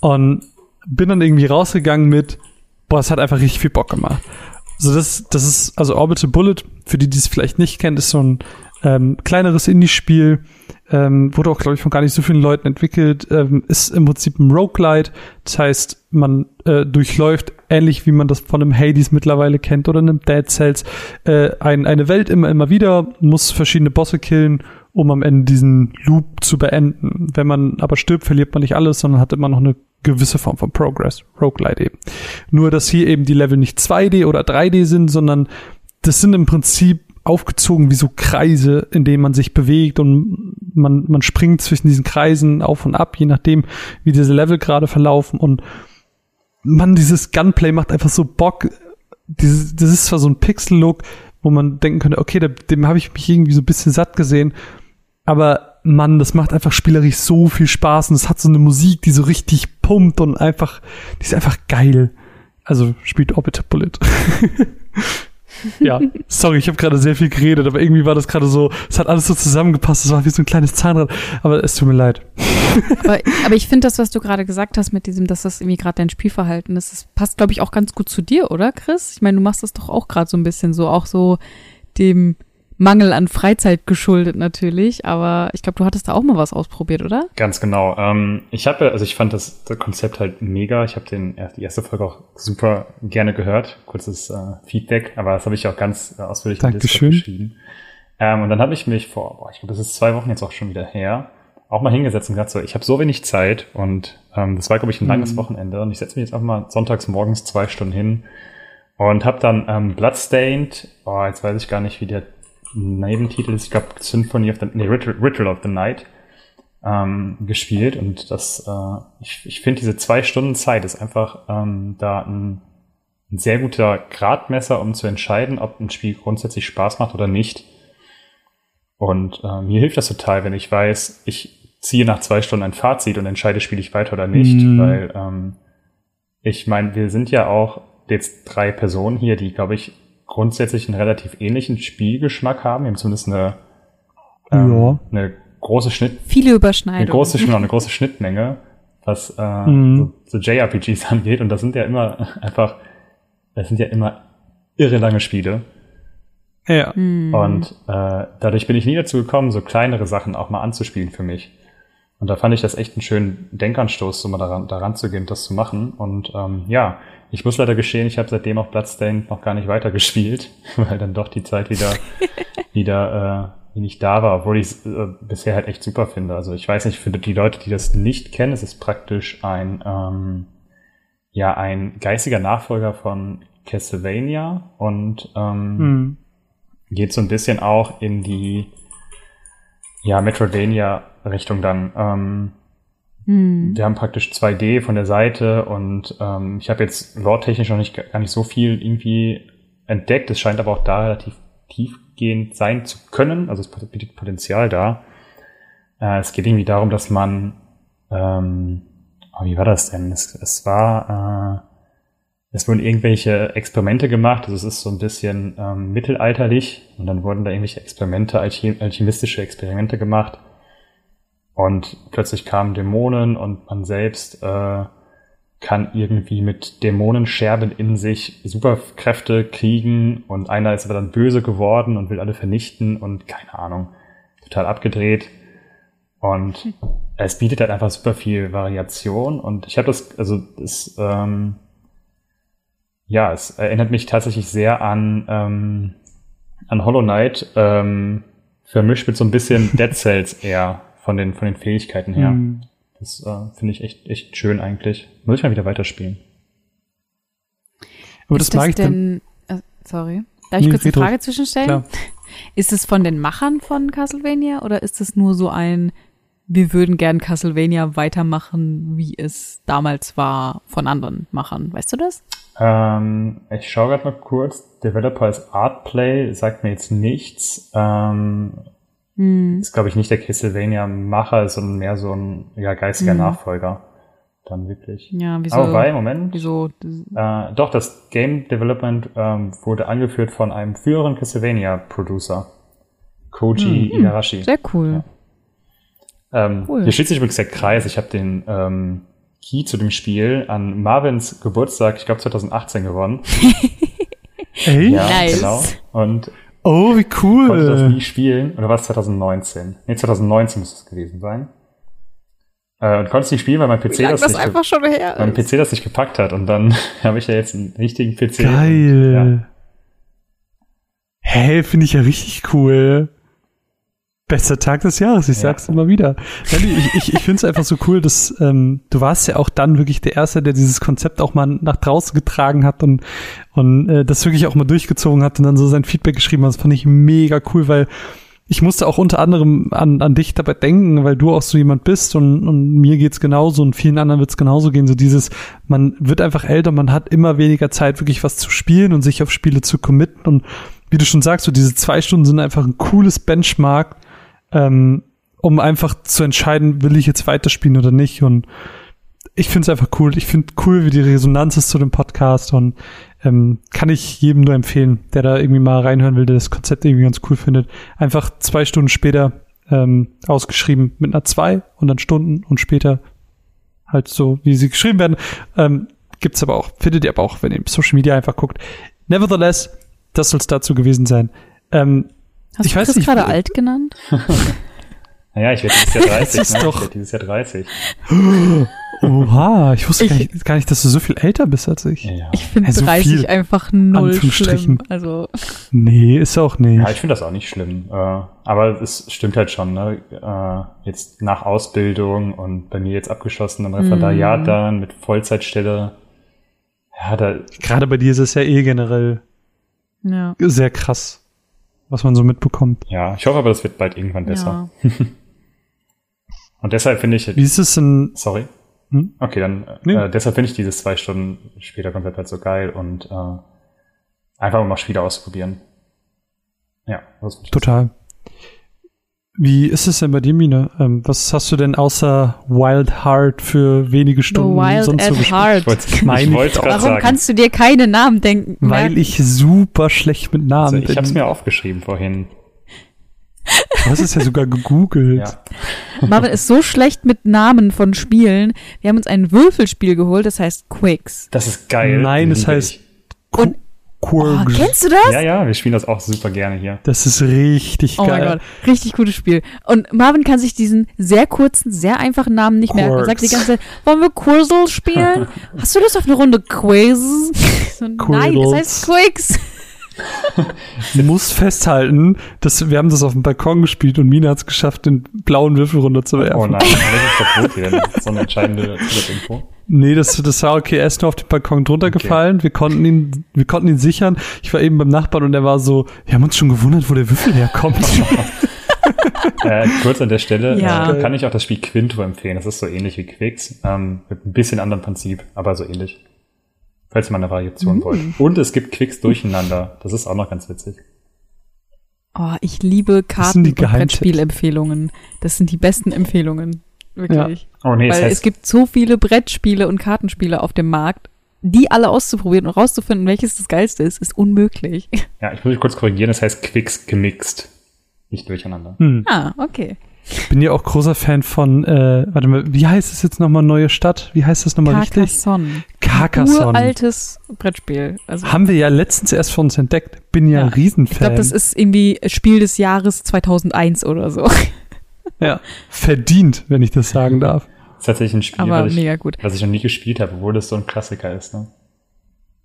und bin dann irgendwie rausgegangen mit, boah, es hat einfach richtig viel Bock gemacht. So, das, das ist, also Orbital Bullet, für die, die es vielleicht nicht kennt, ist so ein ähm, kleineres Indie-Spiel, ähm, wurde auch, glaube ich, von gar nicht so vielen Leuten entwickelt, ähm, ist im Prinzip ein Roguelite. Das heißt, man äh, durchläuft, ähnlich wie man das von einem Hades mittlerweile kennt oder einem Dead Cells, äh, ein, eine Welt immer, immer wieder, muss verschiedene Bosse killen, um am Ende diesen Loop zu beenden. Wenn man aber stirbt, verliert man nicht alles, sondern hat immer noch eine gewisse Form von Progress, Roguelite eben. Nur, dass hier eben die Level nicht 2D oder 3D sind, sondern das sind im Prinzip aufgezogen wie so Kreise, in denen man sich bewegt und man, man springt zwischen diesen Kreisen auf und ab, je nachdem, wie diese Level gerade verlaufen und man, dieses Gunplay macht einfach so Bock. dieses, das ist zwar so ein Pixel-Look, wo man denken könnte, okay, dem, dem habe ich mich irgendwie so ein bisschen satt gesehen, aber Mann, das macht einfach spielerisch so viel Spaß und es hat so eine Musik, die so richtig pumpt und einfach, die ist einfach geil. Also spielt Orbit Bullet. ja, sorry, ich habe gerade sehr viel geredet, aber irgendwie war das gerade so, es hat alles so zusammengepasst, es war wie so ein kleines Zahnrad, aber es tut mir leid. aber, aber ich finde das, was du gerade gesagt hast mit diesem, dass das irgendwie gerade dein Spielverhalten ist, das passt, glaube ich, auch ganz gut zu dir, oder Chris? Ich meine, du machst das doch auch gerade so ein bisschen so, auch so dem Mangel an Freizeit geschuldet natürlich, aber ich glaube, du hattest da auch mal was ausprobiert, oder? Ganz genau. Ähm, ich habe, also ich fand das, das, Konzept halt mega. Ich habe den die erste Folge auch super gerne gehört. Kurzes äh, Feedback, aber das habe ich auch ganz äh, ausführlich Dankeschön. geschrieben. Ähm, und dann habe ich mich vor, boah, ich glaube, das ist zwei Wochen jetzt auch schon wieder her, auch mal hingesetzt und gesagt so, ich habe so wenig Zeit und ähm, das war, glaube ich, ein langes mhm. Wochenende und ich setze mich jetzt einfach mal sonntags morgens zwei Stunden hin und habe dann ähm, Bloodstained, oh, jetzt weiß ich gar nicht, wie der Nebentitel ist, ich glaube, Symphony of the, nee, Ritual, Ritual of the Night ähm, gespielt und das, äh, ich, ich finde diese zwei Stunden Zeit ist einfach ähm, da ein, ein sehr guter Gradmesser, um zu entscheiden, ob ein Spiel grundsätzlich Spaß macht oder nicht. Und äh, mir hilft das total, wenn ich weiß, ich ziehe nach zwei Stunden ein Fazit und entscheide, spiele ich weiter oder nicht, mhm. weil ähm, ich meine, wir sind ja auch jetzt drei Personen hier, die, glaube ich, grundsätzlich einen relativ ähnlichen Spielgeschmack haben. Wir haben zumindest eine, ähm, ja. eine große Schnitt. Viele Überschneidungen. Eine große, genau, eine große Schnittmenge, was äh, mhm. so, so JRPGs angeht. Und das sind ja immer einfach, das sind ja immer irre lange Spiele. Ja. Mhm. Und äh, dadurch bin ich nie dazu gekommen, so kleinere Sachen auch mal anzuspielen für mich. Und da fand ich das echt einen schönen Denkanstoß, so mal daran, daran zu gehen, das zu machen. Und ähm, ja, ich muss leider gestehen, ich habe seitdem auch Bloodstained noch gar nicht weitergespielt, weil dann doch die Zeit wieder, wieder äh, nicht da war, obwohl ich es äh, bisher halt echt super finde. Also ich weiß nicht, für die Leute, die das nicht kennen, es ist praktisch ein, ähm, ja, ein geistiger Nachfolger von Castlevania und ähm, hm. geht so ein bisschen auch in die ja, Metroidvania-Richtung dann. Ähm, hm. Wir haben praktisch 2D von der Seite und ähm, ich habe jetzt lore-technisch noch nicht gar nicht so viel irgendwie entdeckt. Es scheint aber auch da relativ tiefgehend sein zu können. Also es bietet Potenzial da. Äh, es geht irgendwie darum, dass man ähm, oh, wie war das denn? Es, es war äh, es wurden irgendwelche Experimente gemacht, also es ist so ein bisschen ähm, mittelalterlich und dann wurden da irgendwelche Experimente, alchemistische Experimente gemacht und plötzlich kamen Dämonen und man selbst äh, kann irgendwie mit Dämonenscherben in sich Superkräfte kriegen und einer ist aber dann böse geworden und will alle vernichten und keine Ahnung, total abgedreht. Und es bietet halt einfach super viel Variation und ich habe das, also das, ähm, ja, es erinnert mich tatsächlich sehr an, ähm, an Hollow Knight, ähm, vermischt mit so ein bisschen Dead Cells eher von den, von den Fähigkeiten her. Mhm. Das äh, finde ich echt, echt schön eigentlich. Muss ich mal wieder weiterspielen. Aber das, das mag ich denn, dann. Äh, sorry. Darf ich nee, kurz eine Frage zwischenstellen? Klar. Ist es von den Machern von Castlevania oder ist es nur so ein, wir würden gern Castlevania weitermachen, wie es damals war, von anderen Machern? Weißt du das? Ähm, ich schaue gerade mal kurz. Developer ist Artplay, sagt mir jetzt nichts. Ähm, hm. Ist, glaube ich, nicht der Castlevania-Macher, sondern mehr so ein ja, geistiger hm. Nachfolger. Dann wirklich. Ja, wieso? Aber bei, Moment. Wieso? Äh, doch, das Game Development ähm, wurde angeführt von einem früheren Castlevania-Producer. Koji hm. Igarashi. Sehr cool. Ja. Ähm, cool. Hier schließt sich übrigens der Kreis. Ich habe den ähm, Key zu dem Spiel an Marvins Geburtstag, ich glaube 2018 gewonnen. Ja, nice. genau. Und Oh, wie cool. Konnte das nie spielen. Oder war es 2019? Nee, 2019 muss es gewesen sein. Äh, und konnte es nicht spielen, weil mein PC das, das, nicht einfach schon her mein PC das nicht gepackt hat. Und dann habe ich ja jetzt einen richtigen PC. Geil. Und, ja. Hey, finde ich ja richtig cool. Bester Tag des Jahres, ich sag's ja. immer wieder. Ich, ich, ich finde es einfach so cool, dass ähm, du warst ja auch dann wirklich der Erste, der dieses Konzept auch mal nach draußen getragen hat und, und äh, das wirklich auch mal durchgezogen hat und dann so sein Feedback geschrieben hat. Das fand ich mega cool, weil ich musste auch unter anderem an, an dich dabei denken, weil du auch so jemand bist und, und mir geht's genauso und vielen anderen wird's genauso gehen. So dieses, man wird einfach älter, man hat immer weniger Zeit, wirklich was zu spielen und sich auf Spiele zu committen. Und wie du schon sagst, so diese zwei Stunden sind einfach ein cooles Benchmark, ähm, um einfach zu entscheiden, will ich jetzt weiterspielen oder nicht. Und ich finde es einfach cool. Ich finde cool, wie die Resonanz ist zu dem Podcast und ähm, kann ich jedem nur empfehlen, der da irgendwie mal reinhören will, der das Konzept irgendwie ganz cool findet. Einfach zwei Stunden später ähm, ausgeschrieben mit einer zwei und dann Stunden und später halt so, wie sie geschrieben werden. Ähm, gibt's aber auch, findet ihr aber auch, wenn ihr im Social Media einfach guckt. Nevertheless, das soll es dazu gewesen sein. Ähm, Hast ich du Chris nicht, gerade alt genannt? Naja, ich werde dieses Jahr 30, ist ne? doch- Ich werde dieses Jahr 30. Oha, ich wusste Ich- gar, nicht, gar nicht, dass du so viel älter bist als ich. Ja, Ich finde Also 30 viel, einfach null schlimm. Also, Nee, ist auch nicht. ja ich finde das auch nicht schlimm. Äh, aber es stimmt halt schon, ne? Äh, jetzt nach Ausbildung und bei mir jetzt abgeschlossen im Referendariat Mhm. dann mit Vollzeitstelle. Ja, da, Gerade bei dir ist es ja eh generell ja. sehr krass, was man so mitbekommt. ja, ich hoffe aber, das wird bald irgendwann besser. Ja. Und deshalb finde ich, Wie ist es denn? sorry. Hm? Okay, dann Nee. äh, deshalb finde ich dieses zwei Stunden später Konzept halt so geil und äh, einfach mal Spiele ausprobieren. Ja, das ist Total. Wie ist es denn bei dir, Mine? Ähm, was hast du denn außer Wild Heart für wenige The Stunden Wild sonst so at gespielt? Heart. Ich wollte ich ich Warum sagen. kannst du dir keine Namen denken? Weil merken? ich super schlecht mit Namen also, ich bin. habe es mir aufgeschrieben vorhin. Du hast es ja sogar gegoogelt. Ja. Marvin ist so schlecht mit Namen von Spielen. Wir haben uns ein Würfelspiel geholt, das heißt Quicks. Das ist geil. Nein, es Liebe heißt ich. Und- Oh, Quirg. kennst du das? Ja, ja, wir spielen das auch super gerne hier. das ist richtig Oh mein geil. Gott, richtig gutes Spiel. Und Marvin kann sich diesen sehr kurzen, sehr einfachen Namen nicht merken. Er sagt die Quirks. ganze Zeit, wollen wir Quirzel spielen? Hast du Lust auf eine Runde Quiz? So, nein, das heißt Quicks. Ich muss festhalten, dass wir haben das auf dem Balkon gespielt und Mina hat es geschafft, den blauen Würfel runterzuwerfen. Oh nein, das ist verboten hier. Das ist so eine entscheidende Info. Nee, das, das war okay. Er ist nur auf den Balkon drunter Okay. gefallen. Wir konnten ihn, wir konnten ihn sichern. Ich war eben beim Nachbarn und er war so, wir haben uns schon gewundert, wo der Würfel herkommt. Äh, kurz an der Stelle Ja. äh, kann ich auch das Spiel Quinto empfehlen. Das ist so ähnlich wie Quicks, ähm, mit ein bisschen anderem Prinzip, aber so ähnlich. Falls ihr mal eine Variation wollt. Und es gibt Quicks durcheinander. Das ist auch noch ganz witzig. Oh, ich liebe Karten- und. Brettspielempfehlungen. Das sind die besten Empfehlungen. Wirklich. Oh nee, es Weil heißt, es gibt so viele Brettspiele und Kartenspiele auf dem Markt, die alle auszuprobieren und rauszufinden, welches das geilste ist, ist unmöglich. ja, ich muss mich kurz korrigieren, es heißt Quicks gemixt. Nicht durcheinander. Hm. ah, okay. Ich bin ja auch großer Fan von, äh, warte mal, wie heißt es jetzt nochmal neue Stadt? Wie heißt das nochmal richtig? Carcassonne. Carcassonne. Uraltes Brettspiel. Also, Haben wir ja letztens erst von uns entdeckt. Bin ja, Ja, ein Riesenfan. ich glaube, das ist irgendwie Spiel des Jahres 2001 oder so. ja, verdient, wenn ich das sagen darf. Das ist tatsächlich ein Spiel, Aber was, ich, mega gut. was ich noch nie gespielt habe, obwohl das so ein Klassiker ist. Ne?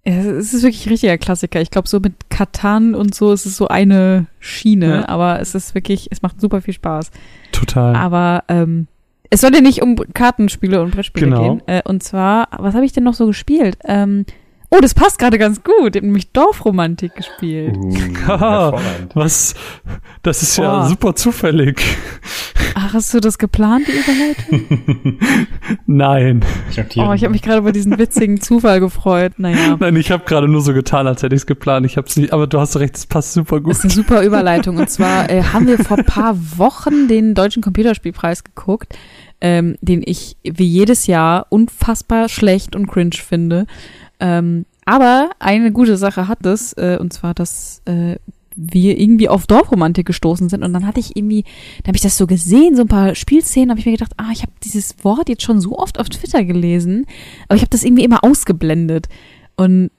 Es ist wirklich ein richtiger Klassiker. Ich glaube, so mit Katan und so ist es so eine Schiene, Ja. aber es ist wirklich, es macht super viel Spaß. Total. Aber ähm, es soll ja nicht um Kartenspiele und Brettspiele Genau. gehen. Äh, und zwar, was habe ich denn noch so gespielt? Ähm, oh, das passt gerade ganz gut. Ich habe nämlich Dorfromantik gespielt. Uh. Was? Das ist ja Boah. super zufällig. Ach, hast du das geplant, die Überleitung? Nein. Ich. Oh, ich habe mich gerade über diesen witzigen Zufall gefreut. Naja. Nein, ich habe gerade nur so getan, als hätte ich es geplant. Ich habe es nicht, aber du hast recht, es passt super Das gut. ist eine super Überleitung. Und zwar äh, haben wir vor paar Wochen den Deutschen Computerspielpreis geguckt, ähm, den ich wie jedes Jahr unfassbar schlecht und cringe finde. Ähm, aber eine gute Sache hat es, äh, und zwar, dass äh, wir irgendwie auf Dorfromantik gestoßen sind und dann hatte ich irgendwie, da habe ich das so gesehen, so ein paar Spielszenen, habe ich mir gedacht, ah, ich habe dieses Wort jetzt schon so oft auf Twitter gelesen, aber ich habe das irgendwie immer ausgeblendet. Und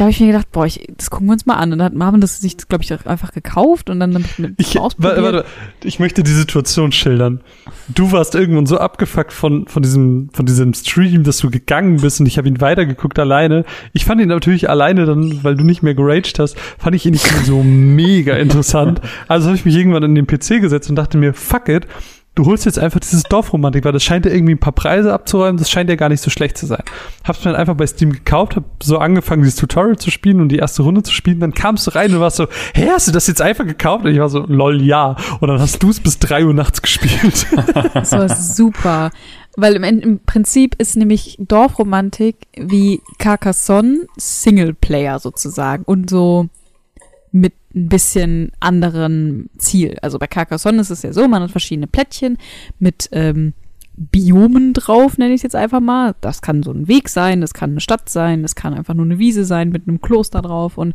da habe ich mir gedacht, boah, ich, das gucken wir uns mal an. Und dann hat Marvin das sich, glaube ich, einfach gekauft und dann damit mit Ich, ausprobiert. warte, warte, ich möchte die Situation schildern. Du warst irgendwann so abgefuckt von, von diesem, von diesem Stream, dass du gegangen bist und ich habe ihn weitergeguckt alleine. Ich fand ihn natürlich alleine dann, weil du nicht mehr geraged hast, fand ich ihn nicht mehr so mega interessant. Also habe ich mich irgendwann in den PC gesetzt und dachte mir, fuck it. Du holst jetzt einfach dieses Dorfromantik, weil das scheint ja irgendwie ein paar Preise abzuräumen, das scheint ja gar nicht so schlecht zu sein. Hab's mir dann einfach bei Steam gekauft, hab so angefangen, dieses Tutorial zu spielen und die erste Runde zu spielen, dann kamst du rein und warst so, hä, hast du das jetzt einfach gekauft? Und ich war so, lol, ja. Und dann hast du es bis drei Uhr nachts gespielt. Das war super. Weil im, im Prinzip ist nämlich Dorfromantik wie Carcassonne Singleplayer sozusagen und so mit ein bisschen anderen Ziel. Also bei Carcassonne ist es ja so, man hat verschiedene Plättchen mit ähm, Biomen drauf, nenne ich es jetzt einfach mal. Das kann so ein Weg sein, das kann eine Stadt sein, das kann einfach nur eine Wiese sein mit einem Kloster drauf. Und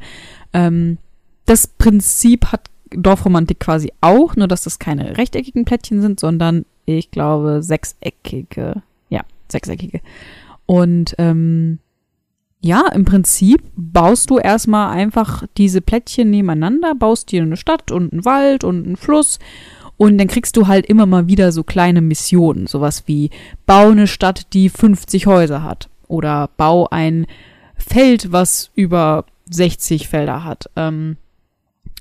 ähm, das Prinzip hat Dorfromantik quasi auch, nur dass das keine rechteckigen Plättchen sind, sondern ich glaube sechseckige. Ja, sechseckige. Und ähm, ja, im Prinzip baust du erstmal einfach diese Plättchen nebeneinander, baust dir eine Stadt und einen Wald und einen Fluss und dann kriegst du halt immer mal wieder so kleine Missionen, sowas wie bau eine Stadt, die 50 Häuser hat oder bau ein Feld, was über 60 Felder hat. Ähm,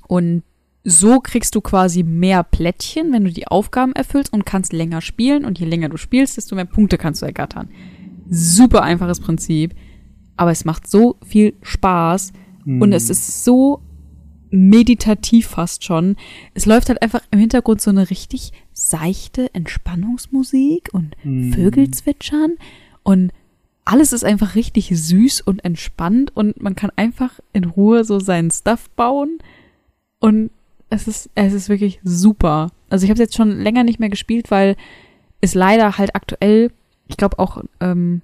und so kriegst du quasi mehr Plättchen, wenn du die Aufgaben erfüllst und kannst länger spielen. Und je länger du spielst, desto mehr Punkte kannst du ergattern. Super einfaches Prinzip aber es macht so viel Spaß mhm. und es ist so meditativ fast schon. Es läuft halt einfach im Hintergrund so eine richtig seichte Entspannungsmusik und mhm. Vögel zwitschern und alles ist einfach richtig süß und entspannt und man kann einfach in Ruhe so seinen Stuff bauen und es ist es ist wirklich super. Also ich habe es jetzt schon länger nicht mehr gespielt, weil es leider halt aktuell, ich glaube auch ähm,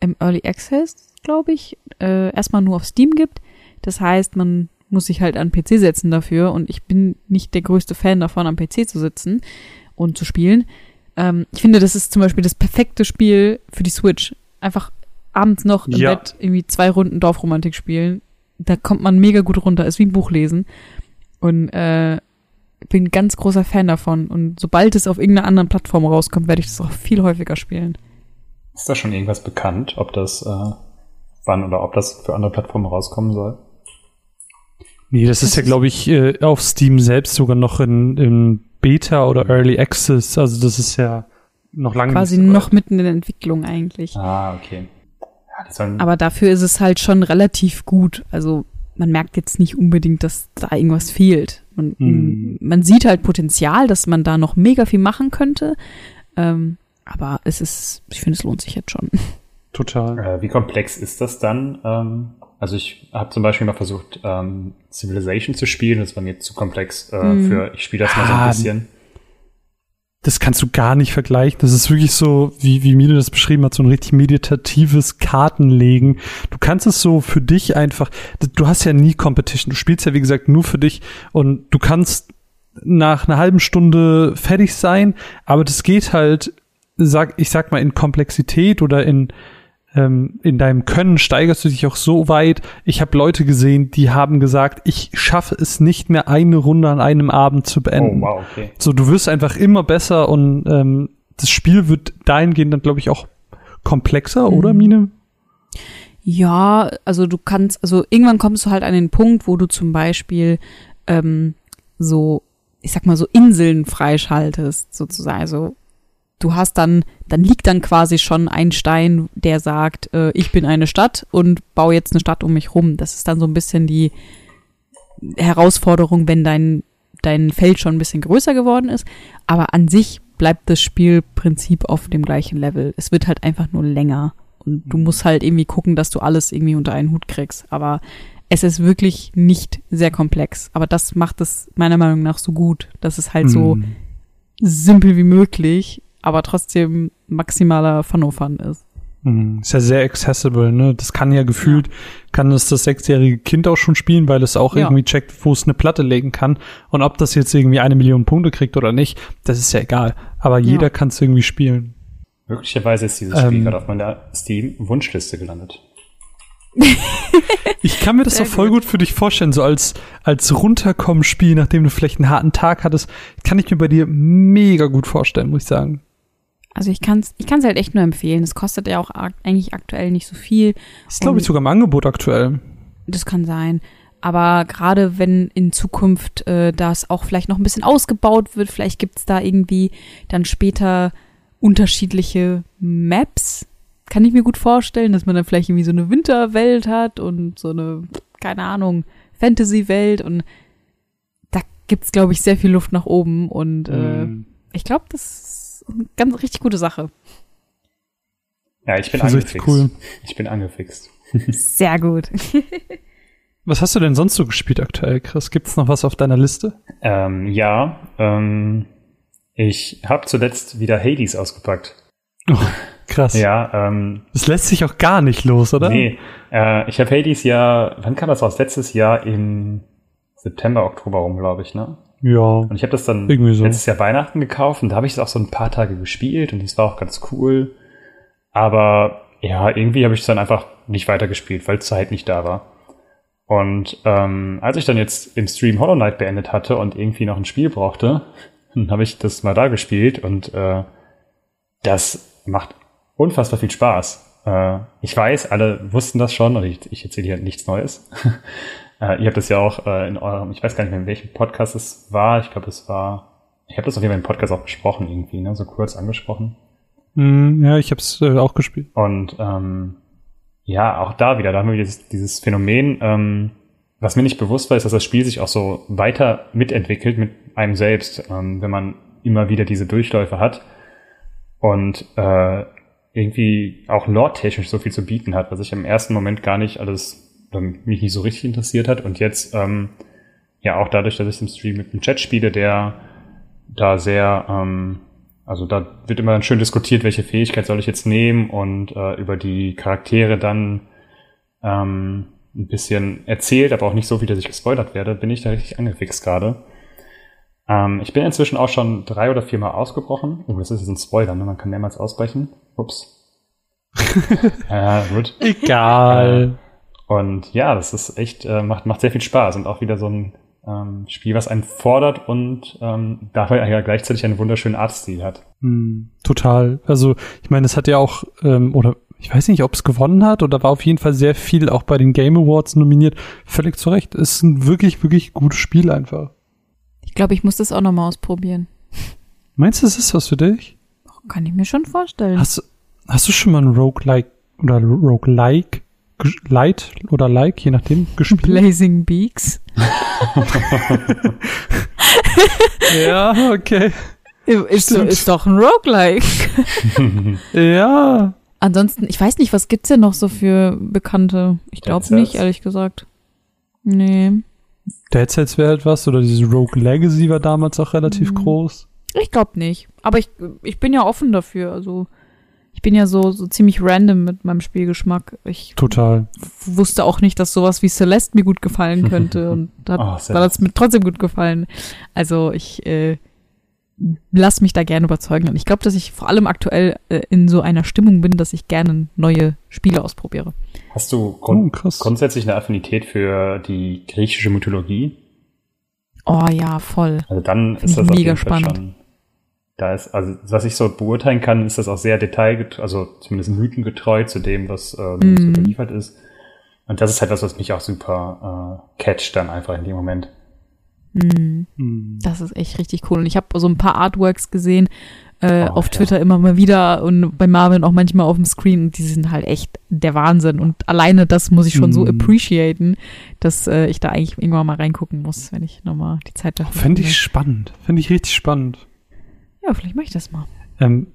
im Early Access glaube ich, äh, erstmal nur auf Steam gibt. Das heißt, man muss sich halt an PC setzen dafür und ich bin nicht der größte Fan davon, am PC zu sitzen und zu spielen. Ähm, ich finde, das ist zum Beispiel das perfekte Spiel für die Switch. Einfach abends noch im ja. Bett irgendwie zwei Runden Dorfromantik spielen. Da kommt man mega gut runter, ist wie ein Buch lesen. Und äh, bin ganz großer Fan davon. Und sobald es auf irgendeiner anderen Plattform rauskommt, werde ich das auch viel häufiger spielen. Ist da schon irgendwas bekannt, ob das äh, wann oder ob das für andere Plattformen rauskommen soll? Nee, das, das ist ja, glaube ich, äh, auf Steam selbst sogar noch in, in Beta oder Early Access. Also das ist ja noch lange Quasi noch mitten in der Entwicklung eigentlich. Ah, okay. Ja, Aber dafür ist es halt schon relativ gut. Also man merkt jetzt nicht unbedingt, dass da irgendwas fehlt. Man, hm. man sieht halt Potenzial, dass man da noch mega viel machen könnte. Ähm, aber es ist, ich finde, es lohnt sich jetzt schon. Total. Äh, wie komplex ist das dann? Ähm, also ich habe zum Beispiel mal versucht, ähm, Civilization zu spielen. Das war mir zu komplex äh, mhm. für, ich spiele das mal so ein bisschen. Das kannst du gar nicht vergleichen. Das ist wirklich so, wie, wie Mine das beschrieben hat, so ein richtig meditatives Kartenlegen. Du kannst es so für dich einfach, du hast ja nie Competition. Du spielst ja, wie gesagt, nur für dich und du kannst nach einer halben Stunde fertig sein, aber das geht halt, sag, ich sag mal, in Komplexität oder in, ähm, in deinem Können steigerst du dich auch so weit. Ich habe Leute gesehen, die haben gesagt, ich schaffe es nicht mehr, eine Runde an einem Abend zu beenden. Oh, wow, okay. So, du wirst einfach immer besser und ähm, das Spiel wird dahingehend dann, glaube ich, auch komplexer, mhm. oder Mine? Ja, also du kannst, also irgendwann kommst du halt an den Punkt, wo du zum Beispiel ähm, so, ich sag mal so Inseln freischaltest, sozusagen. Also du hast dann, dann liegt dann quasi schon ein Stein, der sagt, äh, ich bin eine Stadt und baue jetzt eine Stadt um mich rum. Das ist dann so ein bisschen die Herausforderung, wenn dein, dein Feld schon ein bisschen größer geworden ist. Aber an sich bleibt das Spielprinzip auf dem gleichen Level. Es wird halt einfach nur länger. Und du musst halt irgendwie gucken, dass du alles irgendwie unter einen Hut kriegst. Aber es ist wirklich nicht sehr komplex. Aber das macht es meiner Meinung nach so gut, dass es halt so mhm. simpel wie möglich aber trotzdem maximaler Fun-O-Fun ist. Mhm. Ist ja sehr accessible, ne? Das kann ja gefühlt, ja. kann es das sechsjährige Kind auch schon spielen, weil es auch ja. irgendwie checkt, wo es eine Platte legen kann. Und ob das jetzt irgendwie eine Million Punkte kriegt oder nicht, das ist ja egal. Aber jeder ja. kann es irgendwie spielen. Möglicherweise ist dieses Spiel ähm, gerade auf meiner Steam-Wunschliste gelandet. ich kann mir das Sehr auch voll gut. gut für dich vorstellen, so als, als Runterkommen-Spiel, nachdem du vielleicht einen harten Tag hattest, kann ich mir bei dir mega gut vorstellen, muss ich sagen. Also ich kann es ich kann's halt echt nur empfehlen. Es kostet ja auch eigentlich aktuell nicht so viel. Ist, glaube ich, sogar im Angebot aktuell. Das kann sein. Aber gerade wenn in Zukunft äh, das auch vielleicht noch ein bisschen ausgebaut wird, vielleicht gibt's da irgendwie dann später unterschiedliche Maps. Kann ich mir gut vorstellen, dass man dann vielleicht irgendwie so eine Winterwelt hat und so eine, keine Ahnung, Fantasy-Welt und da gibt's, glaube ich, sehr viel Luft nach oben und äh, Mhm. ich glaube, das ganz richtig gute Sache. Ja, ich bin angefixt. cool. Ich bin angefixt. Sehr gut. Was hast du denn sonst so gespielt aktuell, Chris? Gibt's noch was auf deiner Liste? Ähm, ja, ähm, ich habe zuletzt wieder Hades ausgepackt. Oh, krass. Ja, ähm, Das lässt sich auch gar nicht los, oder? nee, äh, ich habe Hades ja, wann kam das raus? Letztes Jahr im September, Oktober rum, glaube ich, ne? Ja. Und ich habe das dann so. letztes Jahr Weihnachten gekauft und da habe ich es auch so ein paar Tage gespielt und das war auch ganz cool. Aber ja, irgendwie habe ich es dann einfach nicht weitergespielt, weil Zeit nicht da war. Und ähm, als ich dann jetzt im Stream Hollow Knight beendet hatte und irgendwie noch ein Spiel brauchte, dann habe ich das mal da gespielt und äh, das macht unfassbar viel Spaß. Äh, ich weiß, alle wussten das schon und ich, ich erzähle hier nichts Neues. äh, ihr habt das ja auch äh, in eurem, ich weiß gar nicht mehr, in welchem Podcast es war. Ich glaube, es war, ich habe das auf jeden Fall im Podcast auch besprochen irgendwie, ne? so kurz angesprochen. Hm, ja, ich hab's äh, auch gespielt. Und ähm, ja, auch da wieder, da haben wir dieses, dieses Phänomen, ähm, was mir nicht bewusst war, ist, dass das Spiel sich auch so weiter mitentwickelt mit einem selbst, ähm, wenn man immer wieder diese Durchläufe hat und äh, irgendwie auch lore-technisch so viel zu bieten hat, was ich im ersten Moment gar nicht alles, oder mich nicht so richtig interessiert hat und jetzt ähm, ja auch dadurch, dass ich im Stream mit einem Chat spiele, der da sehr ähm, also da wird immer dann schön diskutiert, welche Fähigkeit soll ich jetzt nehmen und äh, über die Charaktere dann ähm, ein bisschen erzählt, aber auch nicht so viel, dass ich gespoilert werde, bin ich da richtig angefixt gerade. Ähm, ich bin inzwischen auch schon drei oder viermal ausgebrochen. Oh, das ist jetzt ein Spoiler, ne? man kann mehrmals ausbrechen. Ups. ja, gut. Egal. Und ja, das ist echt, äh, macht, macht sehr viel Spaß und auch wieder so ein ähm, Spiel, was einen fordert und ähm, dabei ja gleichzeitig einen wunderschönen Artstil hat. Hm, total. Also, ich meine, es hat ja auch, ähm, oder ich weiß nicht, ob es gewonnen hat oder war auf jeden Fall sehr viel auch bei den Game Awards nominiert. Völlig zu Recht. Es ist ein wirklich, wirklich gutes Spiel einfach. Ich glaube, ich muss das auch nochmal ausprobieren. Meinst du, es ist was für dich? Kann ich mir schon vorstellen. Hast, hast du schon mal ein Roguelike oder Roguelike, Light oder Like, je nachdem, gespielt? Blazing Beaks. ja, okay. Ist, so, ist doch ein Roguelike. Ja. Ansonsten, ich weiß nicht, was gibt's denn noch so für Bekannte? Ich glaube nicht, ehrlich gesagt. Nee. Dead Cells wäre halt was, oder dieses Rogue Legacy war damals auch relativ Mhm. groß. Ich glaube nicht. Aber ich, ich bin ja offen dafür. Also, ich bin ja so, so ziemlich random mit meinem Spielgeschmack. Ich Total. wusste auch nicht, dass sowas wie Celeste mir gut gefallen könnte und hat, Oh, war Celeste. das mir trotzdem gut gefallen. Also ich äh, lass mich da gerne überzeugen und ich glaube, dass ich vor allem aktuell äh, in so einer Stimmung bin, dass ich gerne neue Spiele ausprobiere. Hast du grund Oh, grundsätzlich eine Affinität für die griechische Mythologie? Oh ja, voll. Also dann Find ist ich das auf mega jeden Fall spannend. schon. Da ist, also was ich so beurteilen kann, ist das auch sehr detailgetreu, also zumindest mythengetreu zu dem, was ähm, Mhm. so überliefert ist. Und das ist halt was, was mich auch super äh, catcht dann einfach in dem Moment. Mhm. Hm. Das ist echt richtig cool. Und ich habe so ein paar Artworks gesehen äh, Oh, auf ja. Twitter immer mal wieder und bei Marvin auch manchmal auf dem Screen. Und die sind halt echt der Wahnsinn. Und alleine das muss ich schon so Mhm. appreciaten, dass äh, ich da eigentlich irgendwann mal reingucken muss, wenn ich nochmal die Zeit dafür Fände finde. ich spannend. Fände ich richtig spannend. Ja, vielleicht mache ich das mal. Ähm,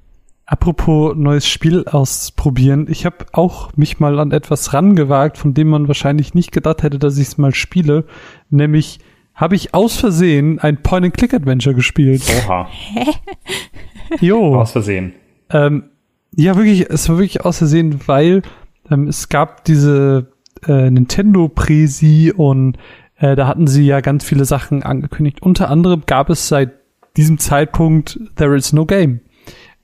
apropos neues Spiel ausprobieren. Ich habe auch mich mal an etwas rangewagt, von dem man wahrscheinlich nicht gedacht hätte, dass ich es mal spiele. Nämlich habe ich aus Versehen ein Point-and-Click-Adventure gespielt. Oha, Jo. aus Versehen. Ähm, ja, wirklich, es war wirklich aus Versehen, weil ähm, es gab diese äh, Nintendo-Präsi und äh, da hatten sie ja ganz viele Sachen angekündigt. Unter anderem gab es seit diesem Zeitpunkt There is no game.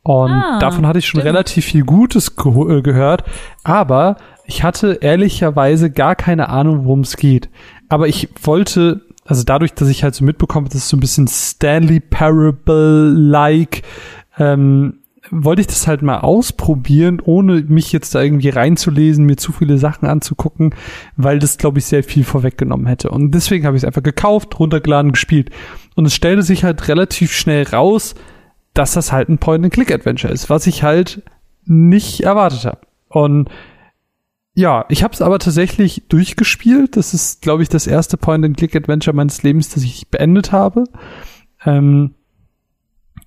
Und Ah, davon hatte ich schon stimmt. relativ viel Gutes ge äh, gehört, aber ich hatte ehrlicherweise gar keine Ahnung, worum es geht. Aber ich wollte, also dadurch, dass ich halt so mitbekomme, dass es so ein bisschen Stanley Parable-like, ähm, wollte ich das halt mal ausprobieren, ohne mich jetzt da irgendwie reinzulesen, mir zu viele Sachen anzugucken, weil das, glaube ich, sehr viel vorweggenommen hätte. Und deswegen habe ich es einfach gekauft, runtergeladen, gespielt. Und es stellte sich halt relativ schnell raus, dass das halt ein Point-and-Click-Adventure ist, was ich halt nicht erwartet habe. Und ja, ich habe es aber tatsächlich durchgespielt. Das ist, glaube ich, das erste Point-and-Click-Adventure meines Lebens, das ich beendet habe. Ähm,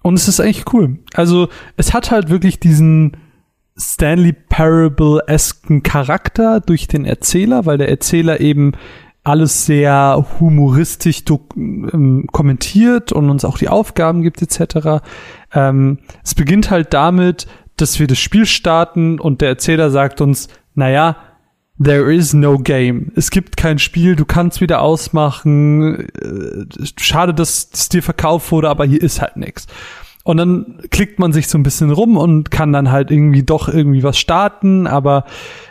und es ist eigentlich cool. Also es hat halt wirklich diesen Stanley Parable-esken Charakter durch den Erzähler, weil der Erzähler eben alles sehr humoristisch ähm, kommentiert und uns auch die Aufgaben gibt etc. Ähm, es beginnt halt damit, dass wir das Spiel starten und der Erzähler sagt uns, naja, There is no game. Es gibt kein Spiel, du kannst wieder ausmachen. Äh, schade, dass es dir verkauft wurde, aber hier ist halt nichts. Und dann klickt man sich so ein bisschen rum und kann dann halt irgendwie doch irgendwie was starten, aber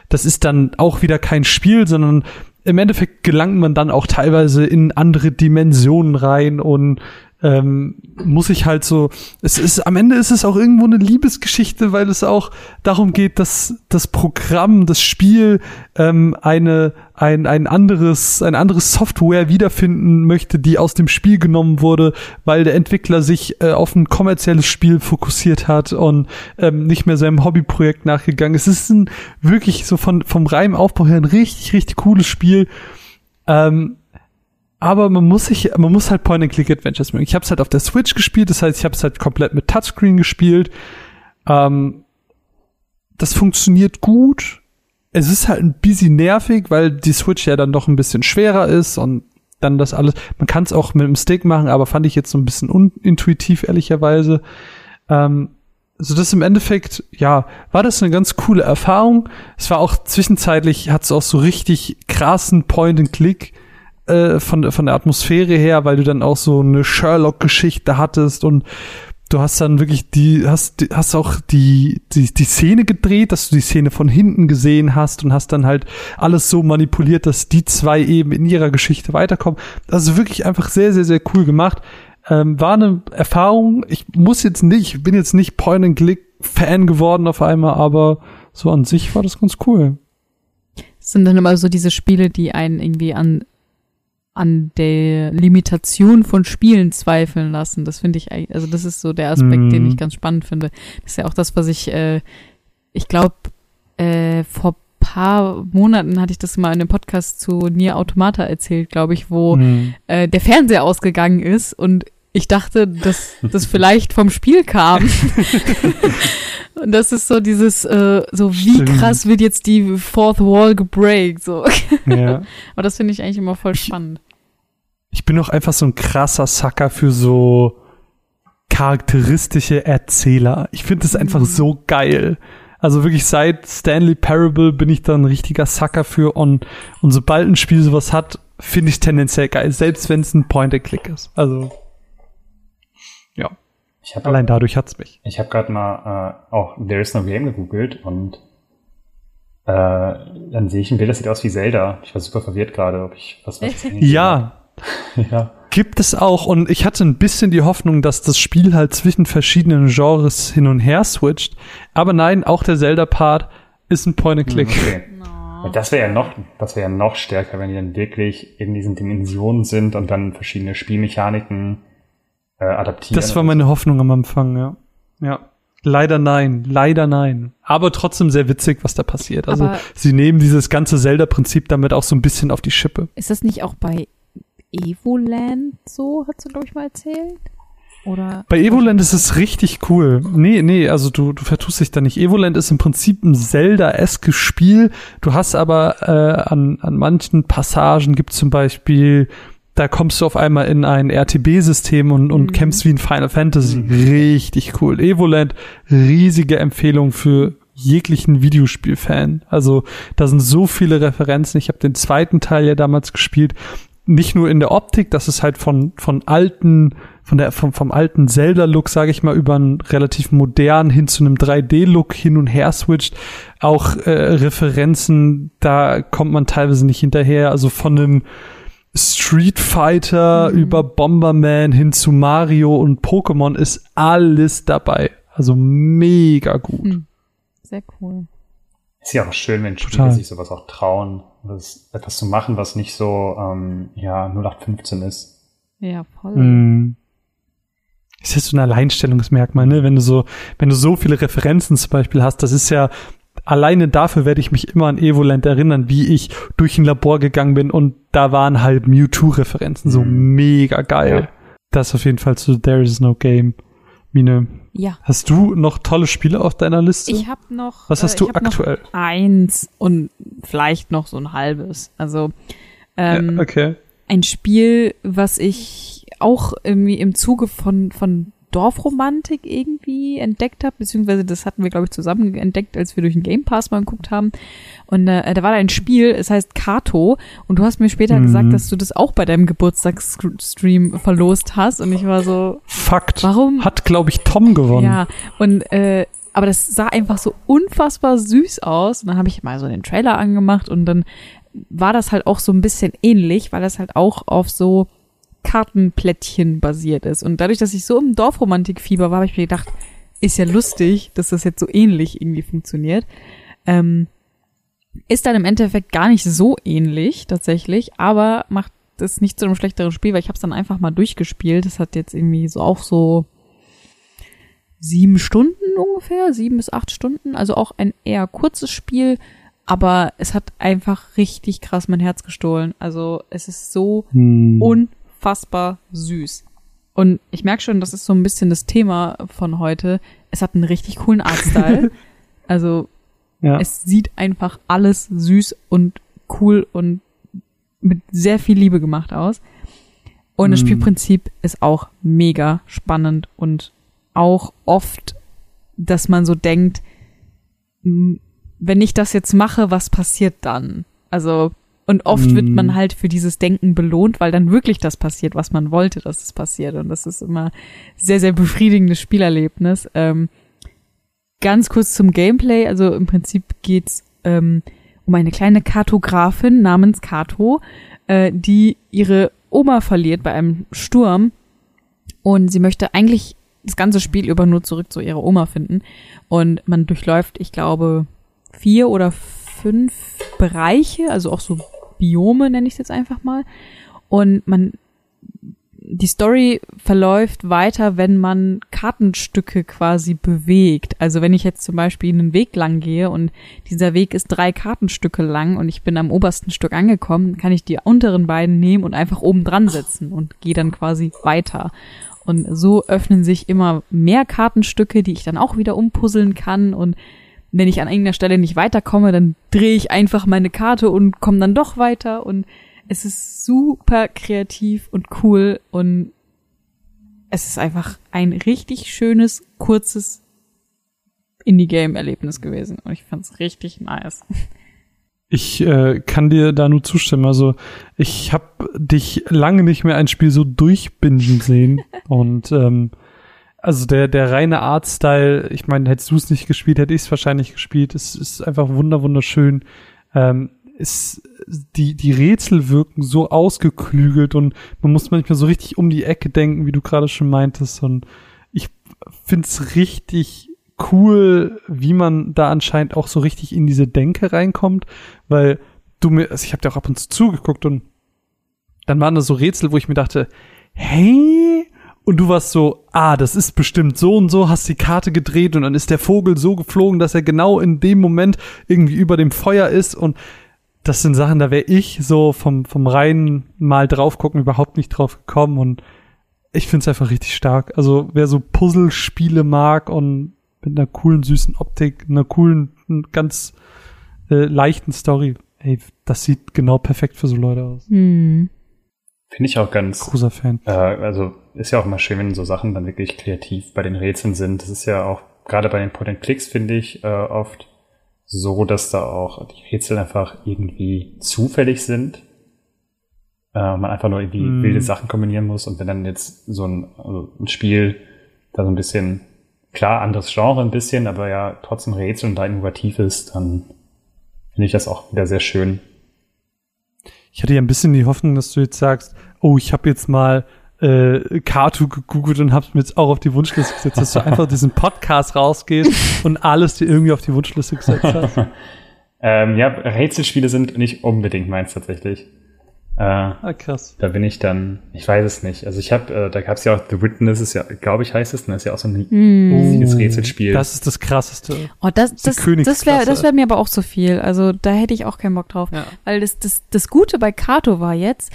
das ist dann auch wieder kein Spiel, sondern im Endeffekt gelangt man dann auch teilweise in andere Dimensionen rein und ähm, muss ich halt so, es ist, am Ende ist es auch irgendwo eine Liebesgeschichte, weil es auch darum geht, dass das Programm, das Spiel ähm, eine, ein, ein anderes, ein anderes Software wiederfinden möchte, die aus dem Spiel genommen wurde, weil der Entwickler sich äh, auf ein kommerzielles Spiel fokussiert hat und ähm, nicht mehr seinem Hobbyprojekt nachgegangen ist. Es ist ein wirklich so von, vom Reimaufbau her ein richtig, richtig cooles Spiel. Ähm, aber man muss sich, man muss halt Point-and-Click-Adventures mögen. Ich habe es halt auf der Switch gespielt, das heißt, ich habe es halt komplett mit Touchscreen gespielt. Ähm, das funktioniert gut. Es ist halt ein bisschen nervig, weil die Switch ja dann doch ein bisschen schwerer ist und dann das alles. Man kann es auch mit dem Stick machen, aber fand ich jetzt so ein bisschen unintuitiv, ehrlicherweise. Ähm, also das im Endeffekt, ja, war das eine ganz coole Erfahrung. Es war auch zwischenzeitlich, hat es auch so richtig krassen Point-and-Click äh, von, von der Atmosphäre her, weil du dann auch so eine Sherlock-Geschichte hattest und du hast dann wirklich die, hast, hast auch die, die, die Szene gedreht, dass du die Szene von hinten gesehen hast und hast dann halt alles so manipuliert, dass die zwei eben in ihrer Geschichte weiterkommen. Also wirklich einfach sehr, sehr, sehr cool gemacht. Ähm, war eine Erfahrung. Ich muss jetzt nicht, ich bin jetzt nicht Point and Click Fan geworden auf einmal, aber so an sich war das ganz cool. Das sind dann immer so diese Spiele, die einen irgendwie an an der Limitation von Spielen zweifeln lassen. Das finde ich eigentlich, also das ist so der Aspekt, mm. den ich mhm. ganz spannend finde. Das ist ja auch das, was ich, äh, ich glaube, äh, vor paar Monaten hatte ich das mal in einem Podcast zu Nier Automata erzählt, glaube ich, wo mm. äh, der Fernseher ausgegangen ist und ich dachte, dass das vielleicht vom Spiel kam. Und das ist so dieses, äh, so wie Stimmt. krass wird jetzt die Fourth Wall gebreakt, so. Ja. Aber das finde ich eigentlich immer voll spannend. Ich bin auch einfach so ein krasser Sucker für so charakteristische Erzähler. Ich finde das einfach mhm. so geil. Also wirklich seit Stanley Parable bin ich da ein richtiger Sucker für und, und sobald ein Spiel sowas hat, finde ich tendenziell geil, selbst wenn es ein Point-and-Click ist. Also. Allein dadurch hat's mich. Ich habe gerade mal äh, auch There is no game gegoogelt und äh, dann sehe ich ein Bild, das sieht aus wie Zelda. Ich war super verwirrt gerade, ob ich was was Ja. ja. Gibt es auch und ich hatte ein bisschen die Hoffnung, dass das Spiel halt zwischen verschiedenen Genres hin und her switcht. Aber nein, auch der Zelda-Part ist ein Point-and-Click. Okay. No. Das wäre ja noch, das wäre ja noch stärker, wenn die dann wirklich in diesen Dimensionen sind und dann verschiedene Spielmechaniken äh, adaptieren. Das war meine Hoffnung am Anfang, ja. Ja. Leider nein, leider nein. Aber trotzdem sehr witzig, was da passiert. Also Aber sie nehmen dieses ganze Zelda-Prinzip damit auch so ein bisschen auf die Schippe. Ist das nicht auch bei Evoland so, hat sie, glaube ich, mal erzählt? Oder Bei Evoland ist es richtig cool. Nee, nee, also du, du vertust dich da nicht. Evoland ist im Prinzip ein Zelda-eskes Spiel. Du hast aber äh, an, an manchen Passagen gibt zum Beispiel da kommst du auf einmal in ein RTB-System und, und mhm. kämpfst wie ein Final Fantasy. Mhm. Richtig cool. Evoland, riesige Empfehlung für jeglichen Videospielfan. Also da sind so viele Referenzen. Ich habe den zweiten Teil ja damals gespielt. Nicht nur in der Optik, dass es halt von von alten von der vom, vom alten Zelda-Look, sage ich mal, über einen relativ modernen hin zu einem 3D-Look hin und her switcht. Auch äh, Referenzen, da kommt man teilweise nicht hinterher. Also von einem Street Fighter mhm. über Bomberman hin zu Mario und Pokémon ist alles dabei. Also mega gut. Hm. Sehr cool. Ist ja auch schön, wenn Spiele sich sowas auch trauen, das, etwas zu machen, was nicht so ähm, ja 0815 ist. Ja, voll. Mm. Ist jetzt so ein Alleinstellungsmerkmal, ne? Wenn du so, wenn du so viele Referenzen zum Beispiel hast, das ist ja alleine dafür werde ich mich immer an Evoland erinnern, wie ich durch ein Labor gegangen bin und da waren halt Mewtwo-Referenzen, so mhm. mega geil. Ja. Das auf jeden Fall zu There is no game. Mine, ja. hast du noch tolle Spiele auf deiner Liste? Ich habe noch. Was hast äh, du aktuell? eins und vielleicht noch so ein halbes. Also ähm, ja, okay. ein Spiel, was ich auch irgendwie im Zuge von von Dorfromantik irgendwie entdeckt habe, beziehungsweise das hatten wir, glaube ich, zusammen entdeckt, als wir durch den Game Pass mal geguckt haben. Und äh, da war da ein Spiel, es heißt Kato, und du hast mir später mhm. gesagt, dass du das auch bei deinem Geburtstagsstream verlost hast. Und ich war so. Fakt. Warum? Hat, glaube ich, Tom gewonnen. Ja, und äh, aber das sah einfach so unfassbar süß aus. Und dann habe ich mal so den Trailer angemacht und dann war das halt auch so ein bisschen ähnlich, weil das halt auch auf so Kartenplättchen basiert ist. Und dadurch, dass ich so im Dorfromantikfieber war, habe ich mir gedacht, ist ja lustig, dass das jetzt so ähnlich irgendwie funktioniert. Ähm, ist dann im Endeffekt gar nicht so ähnlich tatsächlich, aber macht es nicht zu einem schlechteren Spiel, weil ich habe es dann einfach mal durchgespielt. Das hat jetzt irgendwie so auch so sieben Stunden ungefähr, sieben bis acht Stunden. Also auch ein eher kurzes Spiel, aber es hat einfach richtig krass mein Herz gestohlen. Also es ist so hm. Unfassbar süß. Und ich merke schon, das ist so ein bisschen das Thema von heute. Es hat einen richtig coolen Artstyle. also ja. Es sieht einfach alles süß und cool und mit sehr viel Liebe gemacht aus. Und das mm. Spielprinzip ist auch mega spannend und auch oft, dass man so denkt, wenn ich das jetzt mache, was passiert dann? Also, und oft mm. wird man mm. halt für dieses Denken belohnt, weil dann wirklich das passiert, was man wollte, dass es passiert. Und das ist immer sehr, sehr befriedigendes Spielerlebnis. Ähm, ganz kurz zum Gameplay. Also im Prinzip geht's ähm, um eine kleine Kartografin namens Kato, äh, die ihre Oma verliert bei einem Sturm. Und sie möchte eigentlich das ganze Spiel über nur zurück zu ihrer Oma finden. Und man durchläuft, ich glaube, vier oder fünf Bereiche, also auch so Biome nenne ich es jetzt einfach mal. Und man die Story verläuft weiter, wenn man Kartenstücke quasi bewegt. Also wenn ich jetzt zum Beispiel einen Weg lang gehe und dieser Weg ist drei Kartenstücke lang und ich bin am obersten Stück angekommen, kann ich die unteren beiden nehmen und einfach oben dran setzen und gehe dann quasi weiter. Und so öffnen sich immer mehr Kartenstücke, die ich dann auch wieder umpuzzeln kann und wenn ich an irgendeiner Stelle nicht weiterkomme, dann drehe ich einfach meine Karte und komme dann doch weiter und es ist super kreativ und cool und es ist einfach ein richtig schönes, kurzes Indie-Game-Erlebnis gewesen und ich fand's richtig nice. Ich äh, kann dir da nur zustimmen. Also ich habe dich lange nicht mehr ein Spiel so durchbingen sehen und ähm, also der der reine Artstyle. Ich meine, hättest du es nicht gespielt, hätte ich es wahrscheinlich gespielt. Es ist einfach wunder wunderschön. Ähm, ist, die, die Rätsel wirken so ausgeklügelt und man muss manchmal so richtig um die Ecke denken, wie du gerade schon meintest. Und ich find's richtig cool, wie man da anscheinend auch so richtig in diese Denke reinkommt, weil du mir, also ich habe dir auch ab und zu zugeguckt und dann waren da so Rätsel, wo ich mir dachte, hey, und du warst so, ah, das ist bestimmt so und so, hast die Karte gedreht und dann ist der Vogel so geflogen, dass er genau in dem Moment irgendwie über dem Feuer ist und das sind Sachen, da wäre ich so vom, vom reinen Mal drauf gucken überhaupt nicht drauf gekommen und ich finde es einfach richtig stark. Also wer so Puzzlespiele mag und mit einer coolen, süßen Optik, einer coolen, ganz äh, leichten Story, ey, das sieht genau perfekt für so Leute aus. Mhm. Finde ich auch ganz. Großer Fan. Äh, also ist ja auch immer schön, wenn so Sachen dann wirklich kreativ bei den Rätseln sind. Das ist ja auch gerade bei den Point-and-Clicks, finde ich, äh, oft so, dass da auch die Rätsel einfach irgendwie zufällig sind. Äh, man einfach nur irgendwie mm. wilde Sachen kombinieren muss und wenn dann jetzt so ein, also ein Spiel da so ein bisschen, klar, anderes Genre ein bisschen, aber ja trotzdem Rätsel und da innovativ ist, dann finde ich das auch wieder sehr schön. Ich hatte ja ein bisschen die Hoffnung, dass du jetzt sagst, oh, ich habe jetzt mal äh, Cartoon gegoogelt und hab's mir jetzt auch auf die Wunschliste gesetzt, dass du einfach diesen Podcast rausgehst und alles dir irgendwie auf die Wunschliste gesetzt hast. ähm, ja, Rätselspiele sind nicht unbedingt meins tatsächlich. Äh, ah, krass. Da bin ich dann, ich weiß es nicht. Also ich habe, äh, da gab es ja auch The Witness, ist ja, glaube ich, heißt es, das ist ja auch so ein Mm. riesiges Rätselspiel. Das ist das krasseste. Oh, das, Das das, das wäre das wär mir aber auch zu viel. Also da hätte ich auch keinen Bock drauf. Ja. Weil das, das, das Gute bei Kato war jetzt,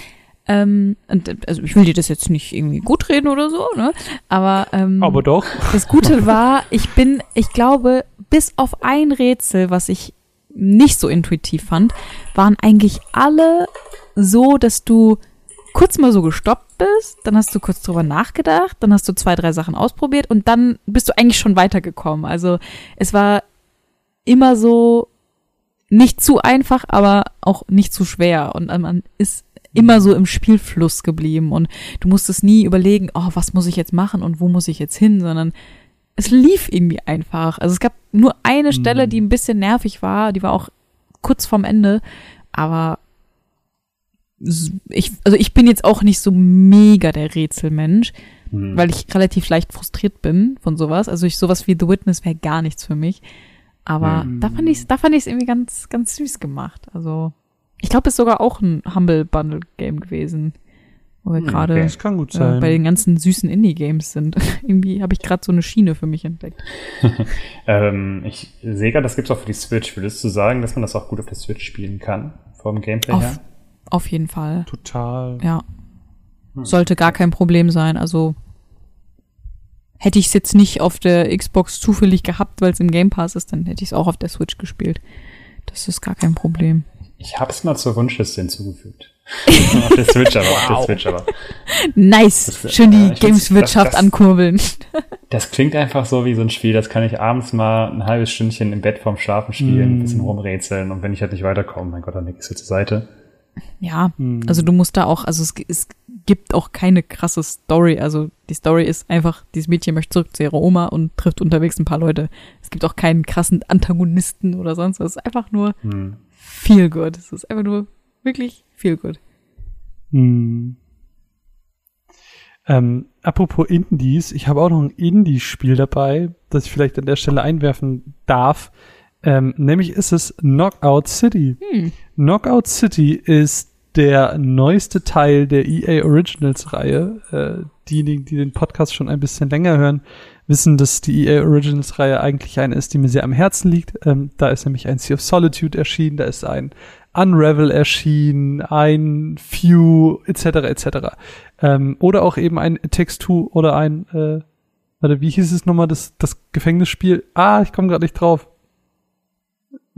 ähm, und, also ich will dir das jetzt nicht irgendwie gut reden oder so, ne? Aber, ähm, Aber doch. das Gute war, ich bin, ich glaube, bis auf ein Rätsel, was ich nicht so intuitiv fand, waren eigentlich alle so, dass du kurz mal so gestoppt bist, dann hast du kurz drüber nachgedacht, dann hast du zwei, drei Sachen ausprobiert und dann bist du eigentlich schon weitergekommen. Also es war immer so nicht zu einfach, aber auch nicht zu schwer und man ist immer so im Spielfluss geblieben und du musstest nie überlegen, oh, was muss ich jetzt machen und wo muss ich jetzt hin, sondern es lief irgendwie einfach. Also es gab nur eine Stelle, die ein bisschen nervig war, die war auch kurz vorm Ende, aber ich, also ich bin jetzt auch nicht so mega der Rätselmensch, Hm. weil ich relativ leicht frustriert bin von sowas. Also ich sowas wie The Witness wäre gar nichts für mich. Aber Mhm. da fand ich da fand ich es irgendwie ganz ganz süß gemacht. Also ich glaube, es ist sogar auch ein Humble Bundle Game gewesen, wo wir Hm, gerade okay. Äh, bei den ganzen süßen Indie Games sind. irgendwie habe ich gerade so eine Schiene für mich entdeckt. Ähm, ich sehe gerade, das gibt's auch für die Switch. Würdest du sagen, dass man das auch gut auf der Switch spielen kann? Vom Gameplay Auf, her? Auf jeden Fall. Total. Ja. Sollte gar kein Problem sein. Also hätte ich es jetzt nicht auf der Xbox zufällig gehabt, weil es im Game Pass ist, dann hätte ich es auch auf der Switch gespielt. Das ist gar kein Problem. Ich hab's mal zur Wunschliste hinzugefügt. auf der Switch aber, auf der Switch aber. Nice. Das- Schön die find's- Gameswirtschaft ankurbeln. Das klingt einfach so wie so ein Spiel, das kann ich abends mal ein halbes Stündchen im Bett vorm Schlafen spielen, ein Mm. bisschen rumrätseln und wenn ich halt nicht weiterkomme, mein Gott, dann leg ich es zur Seite. Ja, Hm. also du musst da auch, also es, es gibt auch keine krasse Story. Also die Story ist einfach, dieses Mädchen möchte zurück zu ihrer Oma und trifft unterwegs ein paar Leute. Es gibt auch keinen krassen Antagonisten oder sonst was. Es ist einfach nur Hm. viel gut. Es ist einfach nur wirklich viel gut. Hm. Ähm, apropos Indies, ich habe auch noch ein Indie-Spiel dabei, das ich vielleicht an der Stelle einwerfen darf. Ähm, nämlich ist es Knockout City. Hm. Knockout City ist der neueste Teil der EA Originals Reihe. Äh, diejenigen, die den Podcast schon ein bisschen länger hören, wissen, dass die EA Originals Reihe eigentlich eine ist, die mir sehr am Herzen liegt. Ähm, da ist nämlich ein Sea of Solitude erschienen, da ist ein Unravel erschienen, ein Few etc. etc. Ähm, oder auch eben ein Takes Two oder ein äh, warte, wie hieß es nochmal das das Gefängnisspiel? Ah, ich komme gerade nicht drauf.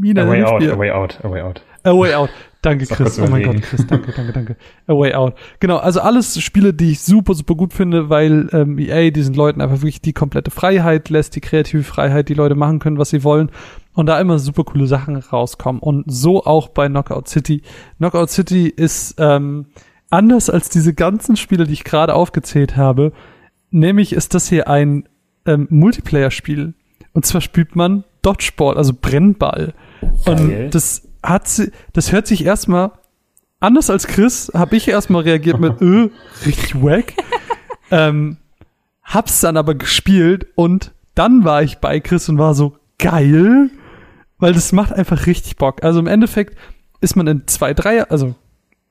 Wie A way out, Spiel? a way out, a way out. A Way Out. Danke, Chris. Oh mein. Gott, Chris. Danke, danke, danke. A Way Out. Genau, also alles Spiele, die ich super, super gut finde, weil ähm, EA diesen Leuten einfach wirklich die komplette Freiheit lässt, die kreative Freiheit, die Leute machen können, was sie wollen und da immer super coole Sachen rauskommen. Und so auch bei Knockout City. Knockout City ist ähm, anders als diese ganzen Spiele, die ich gerade aufgezählt habe. Nämlich ist das hier ein ähm, Multiplayer-Spiel. Und zwar spielt man Dodgeball, also Brennball. Geil. Und das hat sie, das hört sich erstmal anders als Chris, habe ich erstmal reagiert mit äh, richtig wack. ähm, hab's dann aber gespielt und dann war ich bei Chris und war so geil, weil das macht einfach richtig Bock. Also im Endeffekt ist man in zwei Dreier, also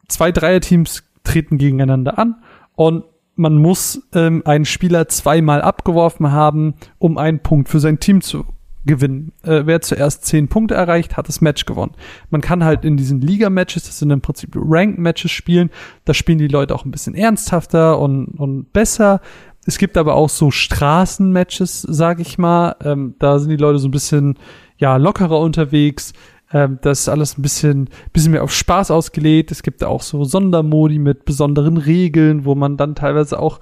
zwei Dreierteams treten gegeneinander an und man muss ähm, einen Spieler zweimal abgeworfen haben, um einen Punkt für sein Team zu gewinnen. Äh, wer zuerst zehn Punkte erreicht, hat das Match gewonnen. Man kann halt in diesen Liga-Matches, das sind im Prinzip Rank-Matches spielen, da spielen die Leute auch ein bisschen ernsthafter und, und besser. Es gibt aber auch so Straßenmatches, sag ich mal. Ähm, da sind die Leute so ein bisschen ja lockerer unterwegs. Ähm, das ist alles ein bisschen, bisschen mehr auf Spaß ausgelegt. Es gibt auch so Sondermodi mit besonderen Regeln, wo man dann teilweise auch,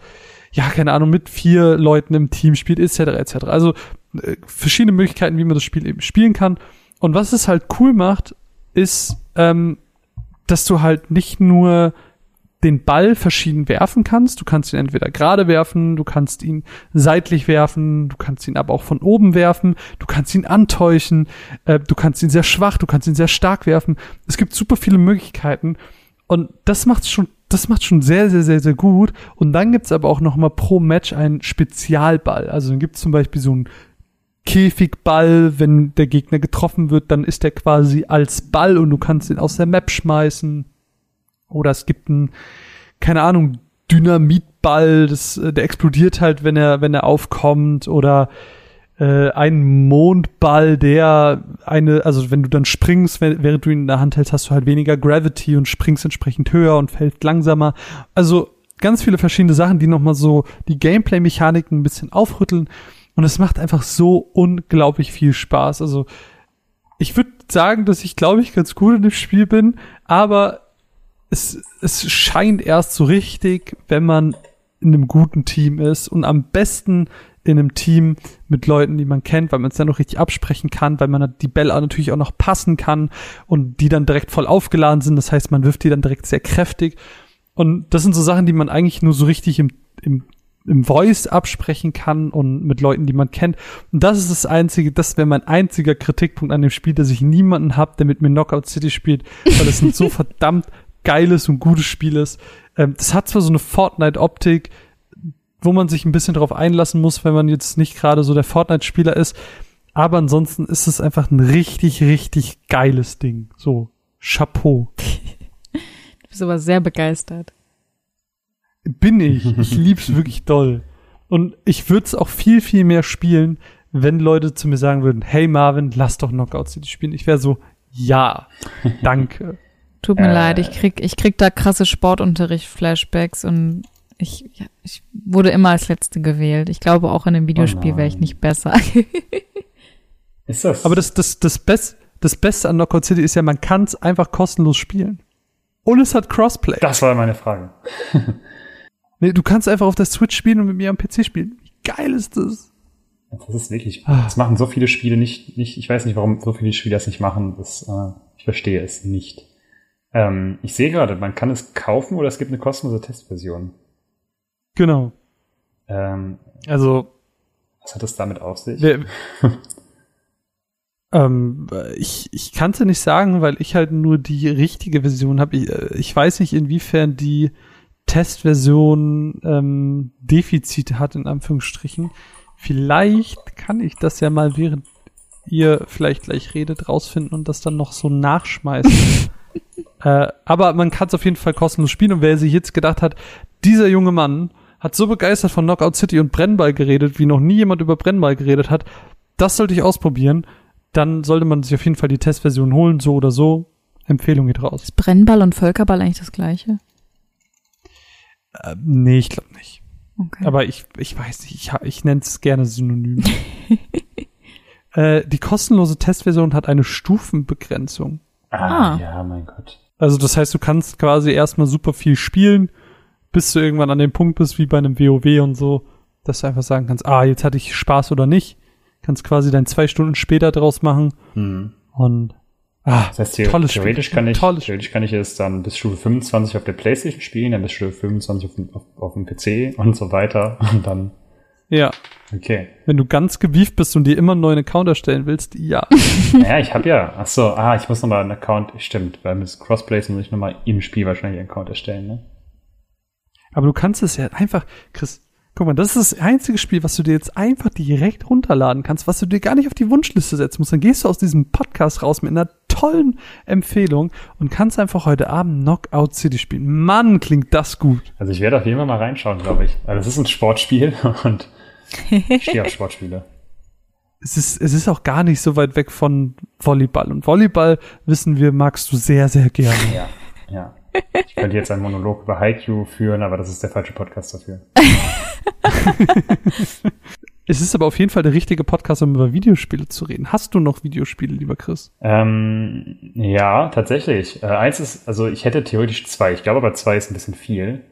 ja, keine Ahnung, mit vier Leuten im Team spielt, etc. etc. Also verschiedene Möglichkeiten, wie man das Spiel eben spielen kann. Und was es halt cool macht, ist, ähm, dass du halt nicht nur den Ball verschieden werfen kannst. Du kannst ihn entweder gerade werfen, du kannst ihn seitlich werfen, du kannst ihn aber auch von oben werfen, du kannst ihn antäuschen, äh, du kannst ihn sehr schwach, du kannst ihn sehr stark werfen. Es gibt super viele Möglichkeiten und das macht schon das macht schon sehr, sehr, sehr, sehr gut. Und dann gibt's aber auch noch mal pro Match einen Spezialball. Also dann gibt's zum Beispiel so einen Käfigball, wenn der Gegner getroffen wird, dann ist der quasi als Ball und du kannst ihn aus der Map schmeißen. Oder es gibt einen, keine Ahnung, Dynamitball, das, äh, der explodiert halt, wenn er, wenn er aufkommt. Oder äh, ein Mondball, der eine, also wenn du dann springst, während du ihn in der Hand hältst, hast du halt weniger Gravity und springst entsprechend höher und fällt langsamer. Also ganz viele verschiedene Sachen, die nochmal so die Gameplay-Mechaniken ein bisschen aufrütteln. Und es macht einfach so unglaublich viel Spaß. Also ich würde sagen, dass ich, glaube ich, ganz gut in dem Spiel bin, aber es, es scheint erst so richtig, wenn man in einem guten Team ist und am besten in einem Team mit Leuten, die man kennt, weil man es dann noch richtig absprechen kann, weil man die Bälle natürlich auch noch passen kann und die dann direkt voll aufgeladen sind. Das heißt, man wirft die dann direkt sehr kräftig. Und das sind so Sachen, die man eigentlich nur so richtig im, im, im Voice absprechen kann und mit Leuten, die man kennt. Und das ist das einzige, das wäre mein einziger Kritikpunkt an dem Spiel, dass ich niemanden habe, der mit mir Knockout City spielt, weil es ein so verdammt geiles und gutes Spiel ist. Ähm, das hat zwar so eine Fortnite-Optik, wo man sich ein bisschen drauf einlassen muss, wenn man jetzt nicht gerade so der Fortnite-Spieler ist. Aber ansonsten ist es einfach ein richtig, richtig geiles Ding. So, Chapeau. du bist aber sehr begeistert. Bin ich. Ich lieb's wirklich doll. Und ich würde es auch viel, viel mehr spielen, wenn Leute zu mir sagen würden, hey Marvin, lass doch Knockout City spielen. Ich wäre so, ja, danke. Tut mir äh. leid, ich krieg, ich krieg da krasse Sportunterricht-Flashbacks und ich, ja, ich wurde immer als Letzte gewählt. Ich glaube, auch in einem Videospiel oh wäre ich nicht besser. ist das? Aber das, das, das, Best, das Beste an Knockout City ist ja, man kann es einfach kostenlos spielen. Und es hat Crossplay. Das war meine Frage. Nee, du kannst einfach auf der Switch spielen und mit mir am PC spielen. Wie geil ist das? Das ist wirklich, ah. das machen so viele Spiele nicht, nicht, ich weiß nicht, warum so viele Spiele das nicht machen. Das, äh, ich verstehe es nicht. Ähm, ich sehe gerade, man kann es kaufen oder es gibt eine kostenlose Testversion. Genau. Ähm, also. Was hat es damit auf sich? Wer, ähm, ich, ich kann es nicht sagen, weil ich halt nur die richtige Version habe. Ich, äh, ich weiß nicht, inwiefern die Testversion ähm, Defizite hat, in Anführungsstrichen. Vielleicht kann ich das ja mal, während ihr vielleicht gleich redet, rausfinden und das dann noch so nachschmeißen. äh, aber man kann es auf jeden Fall kostenlos spielen und wer sich jetzt gedacht hat, dieser junge Mann hat so begeistert von Knockout City und Brennball geredet, wie noch nie jemand über Brennball geredet hat. Das sollte ich ausprobieren. Dann sollte man sich auf jeden Fall die Testversion holen, so oder so. Empfehlung geht raus. Ist Brennball und Völkerball eigentlich das gleiche? Äh, nee, ich glaube nicht. Okay. Aber ich, ich weiß nicht, ich, ich nenne es gerne synonym. äh, die kostenlose Testversion hat eine Stufenbegrenzung. Ah, ah, ja, mein Gott. Also das heißt, du kannst quasi erstmal super viel spielen bis du irgendwann an dem Punkt bist, wie bei einem WoW und so, dass du einfach sagen kannst, ah, jetzt hatte ich Spaß oder nicht. Kannst quasi dann zwei Stunden später draus machen. Mhm. Und ah, das heißt, tolles theoretisch Spiel. kann ich, tolles theoretisch kann ich es dann bis Stufe 25 auf der Playstation spielen, dann bis Stufe 25 auf, auf, auf dem PC und so weiter. Und dann ja. Okay. Wenn du ganz gewieft bist und dir immer einen neuen Account erstellen willst, ja. naja, ich habe ja. Ach so, ah, ich muss nochmal einen Account. Stimmt, weil mit Crossplays muss ich nochmal im Spiel wahrscheinlich einen Account erstellen, ne? Aber du kannst es ja einfach, Chris, guck mal, das ist das einzige Spiel, was du dir jetzt einfach direkt runterladen kannst, was du dir gar nicht auf die Wunschliste setzen musst. Dann gehst du aus diesem Podcast raus mit einer tollen Empfehlung und kannst einfach heute Abend Knockout City spielen. Mann, klingt das gut. Also ich werde auf jeden Fall mal reinschauen, glaube ich. Weil das ist ein Sportspiel und ich stehe auf Sportspiele. Es ist, es ist auch gar nicht so weit weg von Volleyball. Und Volleyball, wissen wir, magst du sehr, sehr gerne. Ja, ja. Ich könnte jetzt einen Monolog über Haiku führen, aber das ist der falsche Podcast dafür. es ist aber auf jeden Fall der richtige Podcast, um über Videospiele zu reden. Hast du noch Videospiele, lieber Chris? Ähm, ja, tatsächlich. Äh, eins ist, also ich hätte theoretisch zwei. Ich glaube aber zwei ist ein bisschen viel.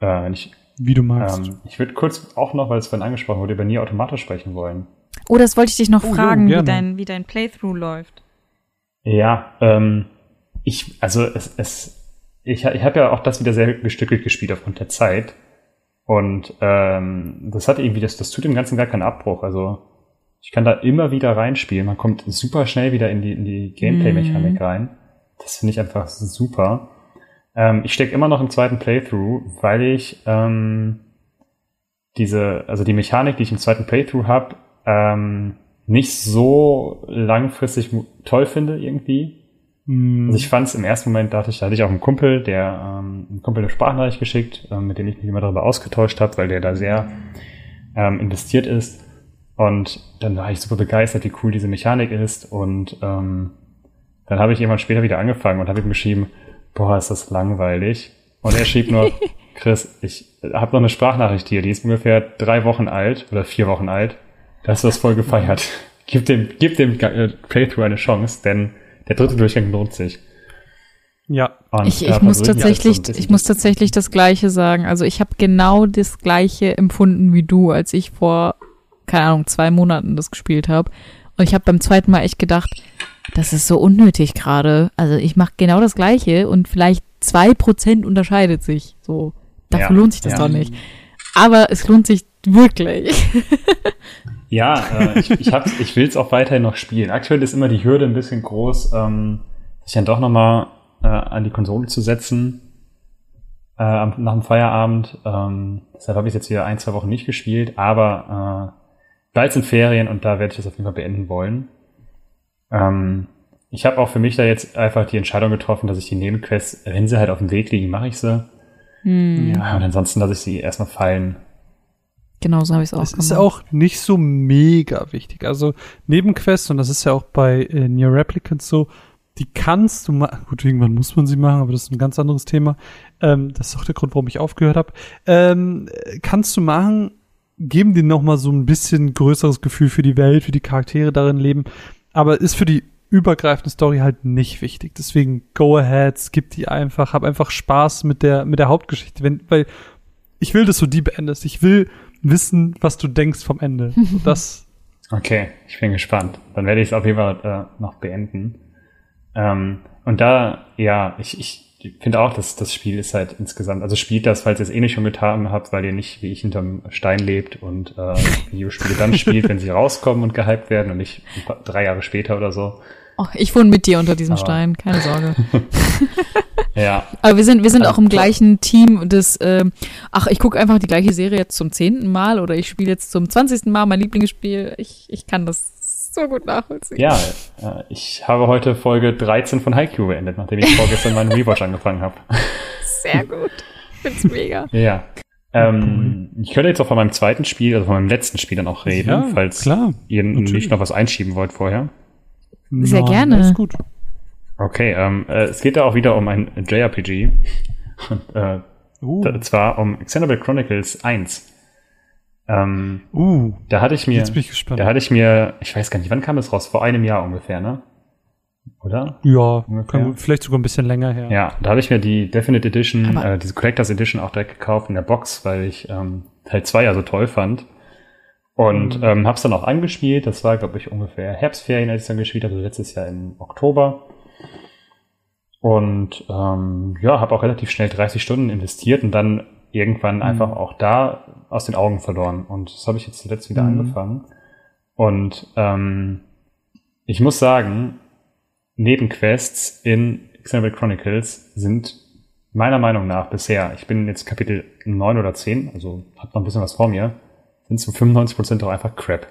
Äh, ich, Wie du magst. Ähm, ich würde kurz auch noch, weil es vorhin angesprochen wurde, über Nie automatisch sprechen wollen. Oh, das wollte ich dich noch oh, fragen, jo, wie, dein, wie dein Playthrough läuft. Ja, ähm, ich, also es, es ich, ich habe ja auch das wieder sehr gestückelt gespielt aufgrund der Zeit. Und ähm, das hat irgendwie, das, das tut dem Ganzen gar keinen Abbruch. Also ich kann da immer wieder reinspielen. Man kommt super schnell wieder in die, in die Gameplay-Mechanik mm. rein. Das finde ich einfach super. Ähm, ich stecke immer noch im zweiten Playthrough, weil ich ähm, diese, also die Mechanik, die ich im zweiten Playthrough habe, ähm, nicht so langfristig toll finde irgendwie. Mm. Also ich fand es im ersten Moment, dachte ich, da hatte ich auch einen Kumpel, der ähm, einen Kumpel eine Sprachnachricht geschickt, ähm, mit dem ich mich immer darüber ausgetauscht habe, weil der da sehr ähm, investiert ist. Und dann war ich super begeistert, wie cool diese Mechanik ist. Und ähm, dann habe ich irgendwann später wieder angefangen und habe ihm geschrieben, boah, ist das langweilig. Und er schrieb nur, Chris, ich habe noch eine Sprachnachricht hier, die ist ungefähr drei Wochen alt oder vier Wochen alt. Da hast du das voll gefeiert. Gib dem, gib dem äh, Playthrough eine Chance, denn der dritte Durchgang lohnt sich. Ja. Und ich, ich muss tatsächlich, so ich muss tatsächlich das Gleiche sagen. Also ich habe genau das Gleiche empfunden wie du, als ich vor, keine Ahnung, zwei Monaten das gespielt habe. Und ich habe beim zweiten Mal echt gedacht, das ist so unnötig gerade. Also ich mache genau das Gleiche und vielleicht zwei Prozent unterscheidet sich. So, dafür ja, lohnt sich das ja. doch nicht. Aber es lohnt sich wirklich. ja, äh, ich, ich, hab's, ich will es auch weiterhin noch spielen. Aktuell ist immer die Hürde ein bisschen groß, ähm, sich dann doch nochmal äh, an die Konsole zu setzen äh, nach dem Feierabend. Ähm, deshalb habe ich jetzt wieder ein, zwei Wochen nicht gespielt, aber äh, bald sind Ferien und da werde ich das auf jeden Fall beenden wollen. Ähm, ich habe auch für mich da jetzt einfach die Entscheidung getroffen, dass ich die Nebenquests, wenn sie halt auf dem Weg liegen, mache ich sie. Hm. Ja, und ansonsten lasse ich sie erstmal fallen. Genau so habe ich es auch gemacht. Das ist auch nicht so mega wichtig. Also Nebenquests, und das ist ja auch bei äh, Near Replicants so, die kannst du machen. Gut, irgendwann muss man sie machen, aber das ist ein ganz anderes Thema. Ähm, das ist auch der Grund, warum ich aufgehört habe. Ähm, kannst du machen, geben dir noch mal so ein bisschen größeres Gefühl für die Welt, für die Charaktere darin leben, aber ist für die übergreifende Story halt nicht wichtig. Deswegen go ahead, skip die einfach, hab einfach Spaß mit der mit der Hauptgeschichte, wenn weil ich will, dass du die beendest. Ich will wissen, was du denkst vom Ende. Das Okay, ich bin gespannt. Dann werde ich es auf jeden Fall äh, noch beenden. Ähm, und da, ja, ich, ich finde auch, dass das Spiel ist halt insgesamt, also spielt das, falls ihr es eh nicht schon getan habt, weil ihr nicht wie ich hinterm Stein lebt und äh, Videospiele dann spielt, wenn sie rauskommen und gehypt werden und nicht paar, drei Jahre später oder so. Oh, ich wohne mit dir unter diesem Aber. Stein, keine Sorge. ja. Aber wir sind, wir sind auch im gleichen Team des, äh, ach, ich gucke einfach die gleiche Serie jetzt zum zehnten Mal oder ich spiele jetzt zum zwanzigsten Mal mein Lieblingsspiel. Ich, ich kann das so gut nachvollziehen. Ja, äh, ich habe heute Folge 13 von Haikyuu beendet, nachdem ich vorgestern meinen Rewatch angefangen habe. Sehr gut. Find's mega. Ja. Ähm, ich könnte jetzt auch von meinem zweiten Spiel, also von meinem letzten Spiel dann auch reden, ja, falls klar, ihr natürlich. nicht noch was einschieben wollt vorher. Sehr gerne. Ist gut. Okay, ähm, äh, es geht da auch wieder um ein JRPG. Und, äh, uh. zwar um Xenoblade Chronicles 1. Ähm, uh, da hatte ich mir, jetzt bin ich gespannt. da hatte ich mir, ich weiß gar nicht, wann kam es raus? Vor einem Jahr ungefähr, ne? Oder? Ja, kann, vielleicht sogar ein bisschen länger her. Ja, da habe ich mir die Definite Edition, äh, diese Collectors Edition auch direkt gekauft in der Box, weil ich ähm, Teil 2 ja so toll fand. Und mhm. ähm, habe es dann auch angespielt. Das war, glaube ich, ungefähr Herbstferien, als ich dann gespielt habe, also letztes Jahr im Oktober. Und ähm, ja, habe auch relativ schnell 30 Stunden investiert und dann irgendwann mhm. einfach auch da aus den Augen verloren. Und das habe ich jetzt zuletzt wieder mhm. angefangen. Und ähm, ich muss sagen, Nebenquests in Xenoblade Chronicles sind meiner Meinung nach bisher, ich bin jetzt Kapitel 9 oder 10, also hab noch ein bisschen was vor mir, sind zu 95 Prozent doch einfach Crap.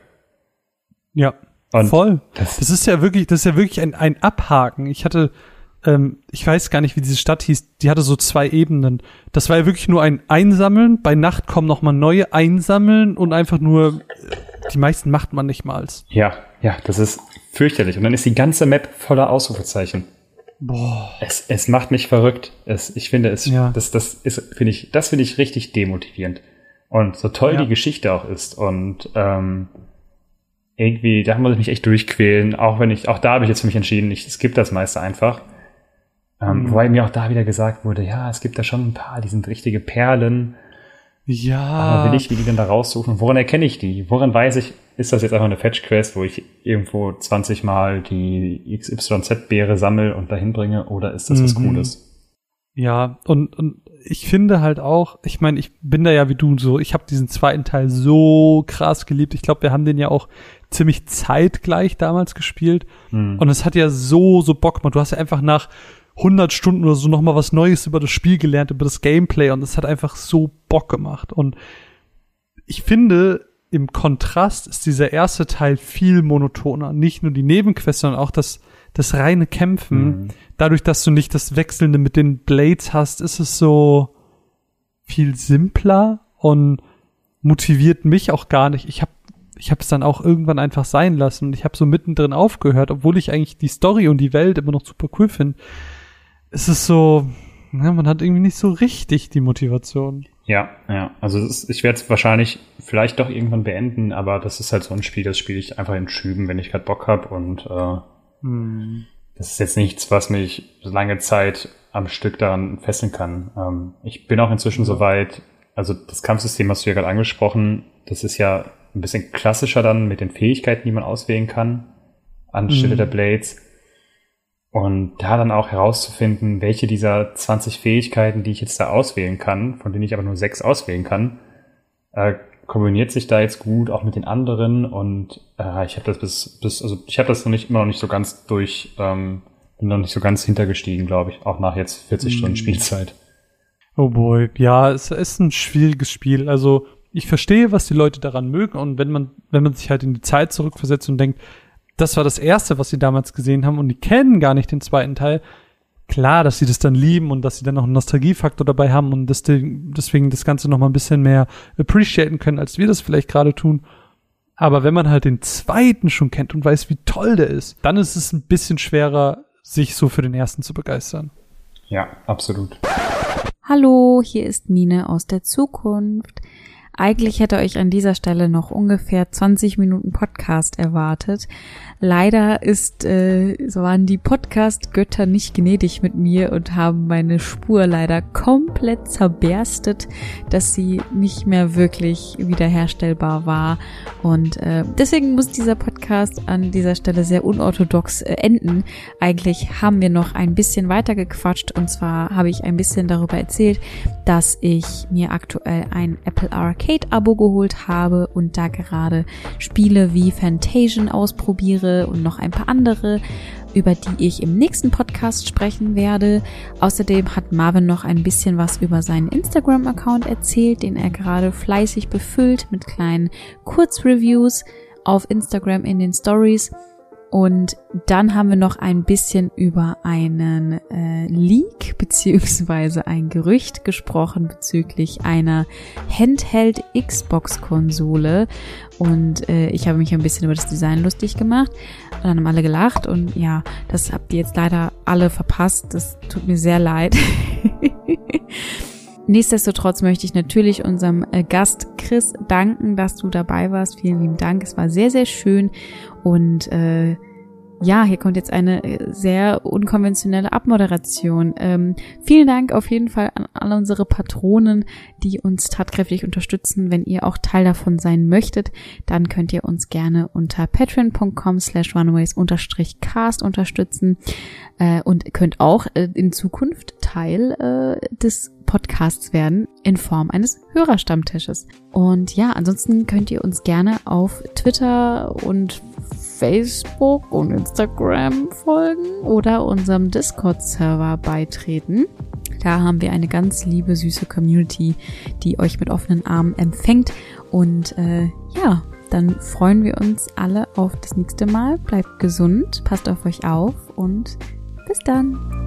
Ja, Und voll. Das, das, ist ja wirklich, das ist ja wirklich ein, ein Abhaken. Ich hatte ähm, ich weiß gar nicht, wie diese Stadt hieß, die hatte so zwei Ebenen. Das war ja wirklich nur ein Einsammeln, bei Nacht kommen nochmal neue Einsammeln und einfach nur, die meisten macht man nicht mal. Ja, ja, das ist fürchterlich. Und dann ist die ganze Map voller Ausrufezeichen. Boah. Es, es macht mich verrückt. Es, ich finde es, ja. das, das ist, finde ich, das finde ich richtig demotivierend. Und so toll ja. die Geschichte auch ist und ähm, irgendwie, da muss ich mich echt durchquälen, auch wenn ich, auch da habe ich jetzt für mich entschieden, ich skippe das meiste einfach. Ähm, mhm. Wobei mir auch da wieder gesagt wurde, ja, es gibt da schon ein paar, die sind richtige Perlen. Ja. Aber will ich, wie die denn da raussuchen? Woran erkenne ich die? Woran weiß ich, ist das jetzt einfach eine Fetch-Quest, wo ich irgendwo 20 Mal die XYZ-Beere sammle und dahin bringe, oder ist das mhm. was Cooles? Ja, und, und ich finde halt auch, ich meine, ich bin da ja wie du so, ich habe diesen zweiten Teil so krass geliebt. Ich glaube, wir haben den ja auch ziemlich zeitgleich damals gespielt. Mhm. Und es hat ja so, so Bock gemacht. Du hast ja einfach nach 100 Stunden oder so nochmal was Neues über das Spiel gelernt, über das Gameplay und es hat einfach so Bock gemacht. Und ich finde, im Kontrast ist dieser erste Teil viel monotoner. Nicht nur die Nebenquests, sondern auch das, das reine Kämpfen. Mhm. Dadurch, dass du nicht das Wechselnde mit den Blades hast, ist es so viel simpler und motiviert mich auch gar nicht. Ich habe ich habe es dann auch irgendwann einfach sein lassen und ich habe so mittendrin aufgehört, obwohl ich eigentlich die Story und die Welt immer noch super cool finde. Es ist so, ja, man hat irgendwie nicht so richtig die Motivation. Ja, ja. Also ist, ich werde es wahrscheinlich vielleicht doch irgendwann beenden, aber das ist halt so ein Spiel, das spiele ich einfach in Schüben, wenn ich gerade Bock hab und äh, hm. das ist jetzt nichts, was mich lange Zeit am Stück daran fesseln kann. Ähm, ich bin auch inzwischen so weit, also das Kampfsystem hast du ja gerade angesprochen, das ist ja ein bisschen klassischer dann mit den Fähigkeiten, die man auswählen kann, anstelle mhm. der Blades. Und da dann auch herauszufinden, welche dieser 20 Fähigkeiten, die ich jetzt da auswählen kann, von denen ich aber nur sechs auswählen kann, äh, kombiniert sich da jetzt gut auch mit den anderen und äh, ich habe das bis, bis also ich habe das noch nicht immer noch nicht so ganz durch ähm, bin noch nicht so ganz hintergestiegen, glaube ich, auch nach jetzt 40 mhm. Stunden Spielzeit. Oh boy, ja, es ist ein schwieriges Spiel. Also ich verstehe, was die Leute daran mögen und wenn man, wenn man sich halt in die Zeit zurückversetzt und denkt, das war das erste, was sie damals gesehen haben und die kennen gar nicht den zweiten Teil, klar, dass sie das dann lieben und dass sie dann noch einen Nostalgiefaktor dabei haben und deswegen das Ganze noch mal ein bisschen mehr appreciaten können, als wir das vielleicht gerade tun. Aber wenn man halt den zweiten schon kennt und weiß, wie toll der ist, dann ist es ein bisschen schwerer, sich so für den ersten zu begeistern. Ja, absolut. Hallo, hier ist Mine aus der Zukunft. Eigentlich hätte euch an dieser Stelle noch ungefähr 20 Minuten Podcast erwartet. Leider ist, äh, so waren die Podcast-Götter nicht gnädig mit mir und haben meine Spur leider komplett zerberstet, dass sie nicht mehr wirklich wiederherstellbar war. Und äh, deswegen muss dieser Podcast an dieser Stelle sehr unorthodox äh, enden. Eigentlich haben wir noch ein bisschen weiter gequatscht und zwar habe ich ein bisschen darüber erzählt, dass ich mir aktuell ein Apple Arcade-Abo geholt habe und da gerade Spiele wie Fantasian ausprobiere und noch ein paar andere, über die ich im nächsten Podcast sprechen werde. Außerdem hat Marvin noch ein bisschen was über seinen Instagram-Account erzählt, den er gerade fleißig befüllt mit kleinen Kurzreviews auf Instagram in den Stories. Und dann haben wir noch ein bisschen über einen äh, Leak beziehungsweise ein Gerücht gesprochen bezüglich einer Handheld Xbox-Konsole. Und äh, ich habe mich ein bisschen über das Design lustig gemacht. Und dann haben alle gelacht. Und ja, das habt ihr jetzt leider alle verpasst. Das tut mir sehr leid. Nichtsdestotrotz möchte ich natürlich unserem äh, Gast Chris danken, dass du dabei warst. Vielen lieben Dank. Es war sehr, sehr schön. Und äh, ja, hier kommt jetzt eine äh, sehr unkonventionelle Abmoderation. Ähm, vielen Dank auf jeden Fall an alle unsere Patronen, die uns tatkräftig unterstützen. Wenn ihr auch Teil davon sein möchtet, dann könnt ihr uns gerne unter patreon.com slash runaways-cast unterstützen äh, und könnt auch äh, in Zukunft Teil äh, des Podcasts werden in Form eines Hörerstammtisches. Und ja, ansonsten könnt ihr uns gerne auf Twitter und Facebook und Instagram folgen oder unserem Discord-Server beitreten. Da haben wir eine ganz liebe, süße Community, die euch mit offenen Armen empfängt. Und äh, ja, dann freuen wir uns alle auf das nächste Mal. Bleibt gesund, passt auf euch auf und bis dann.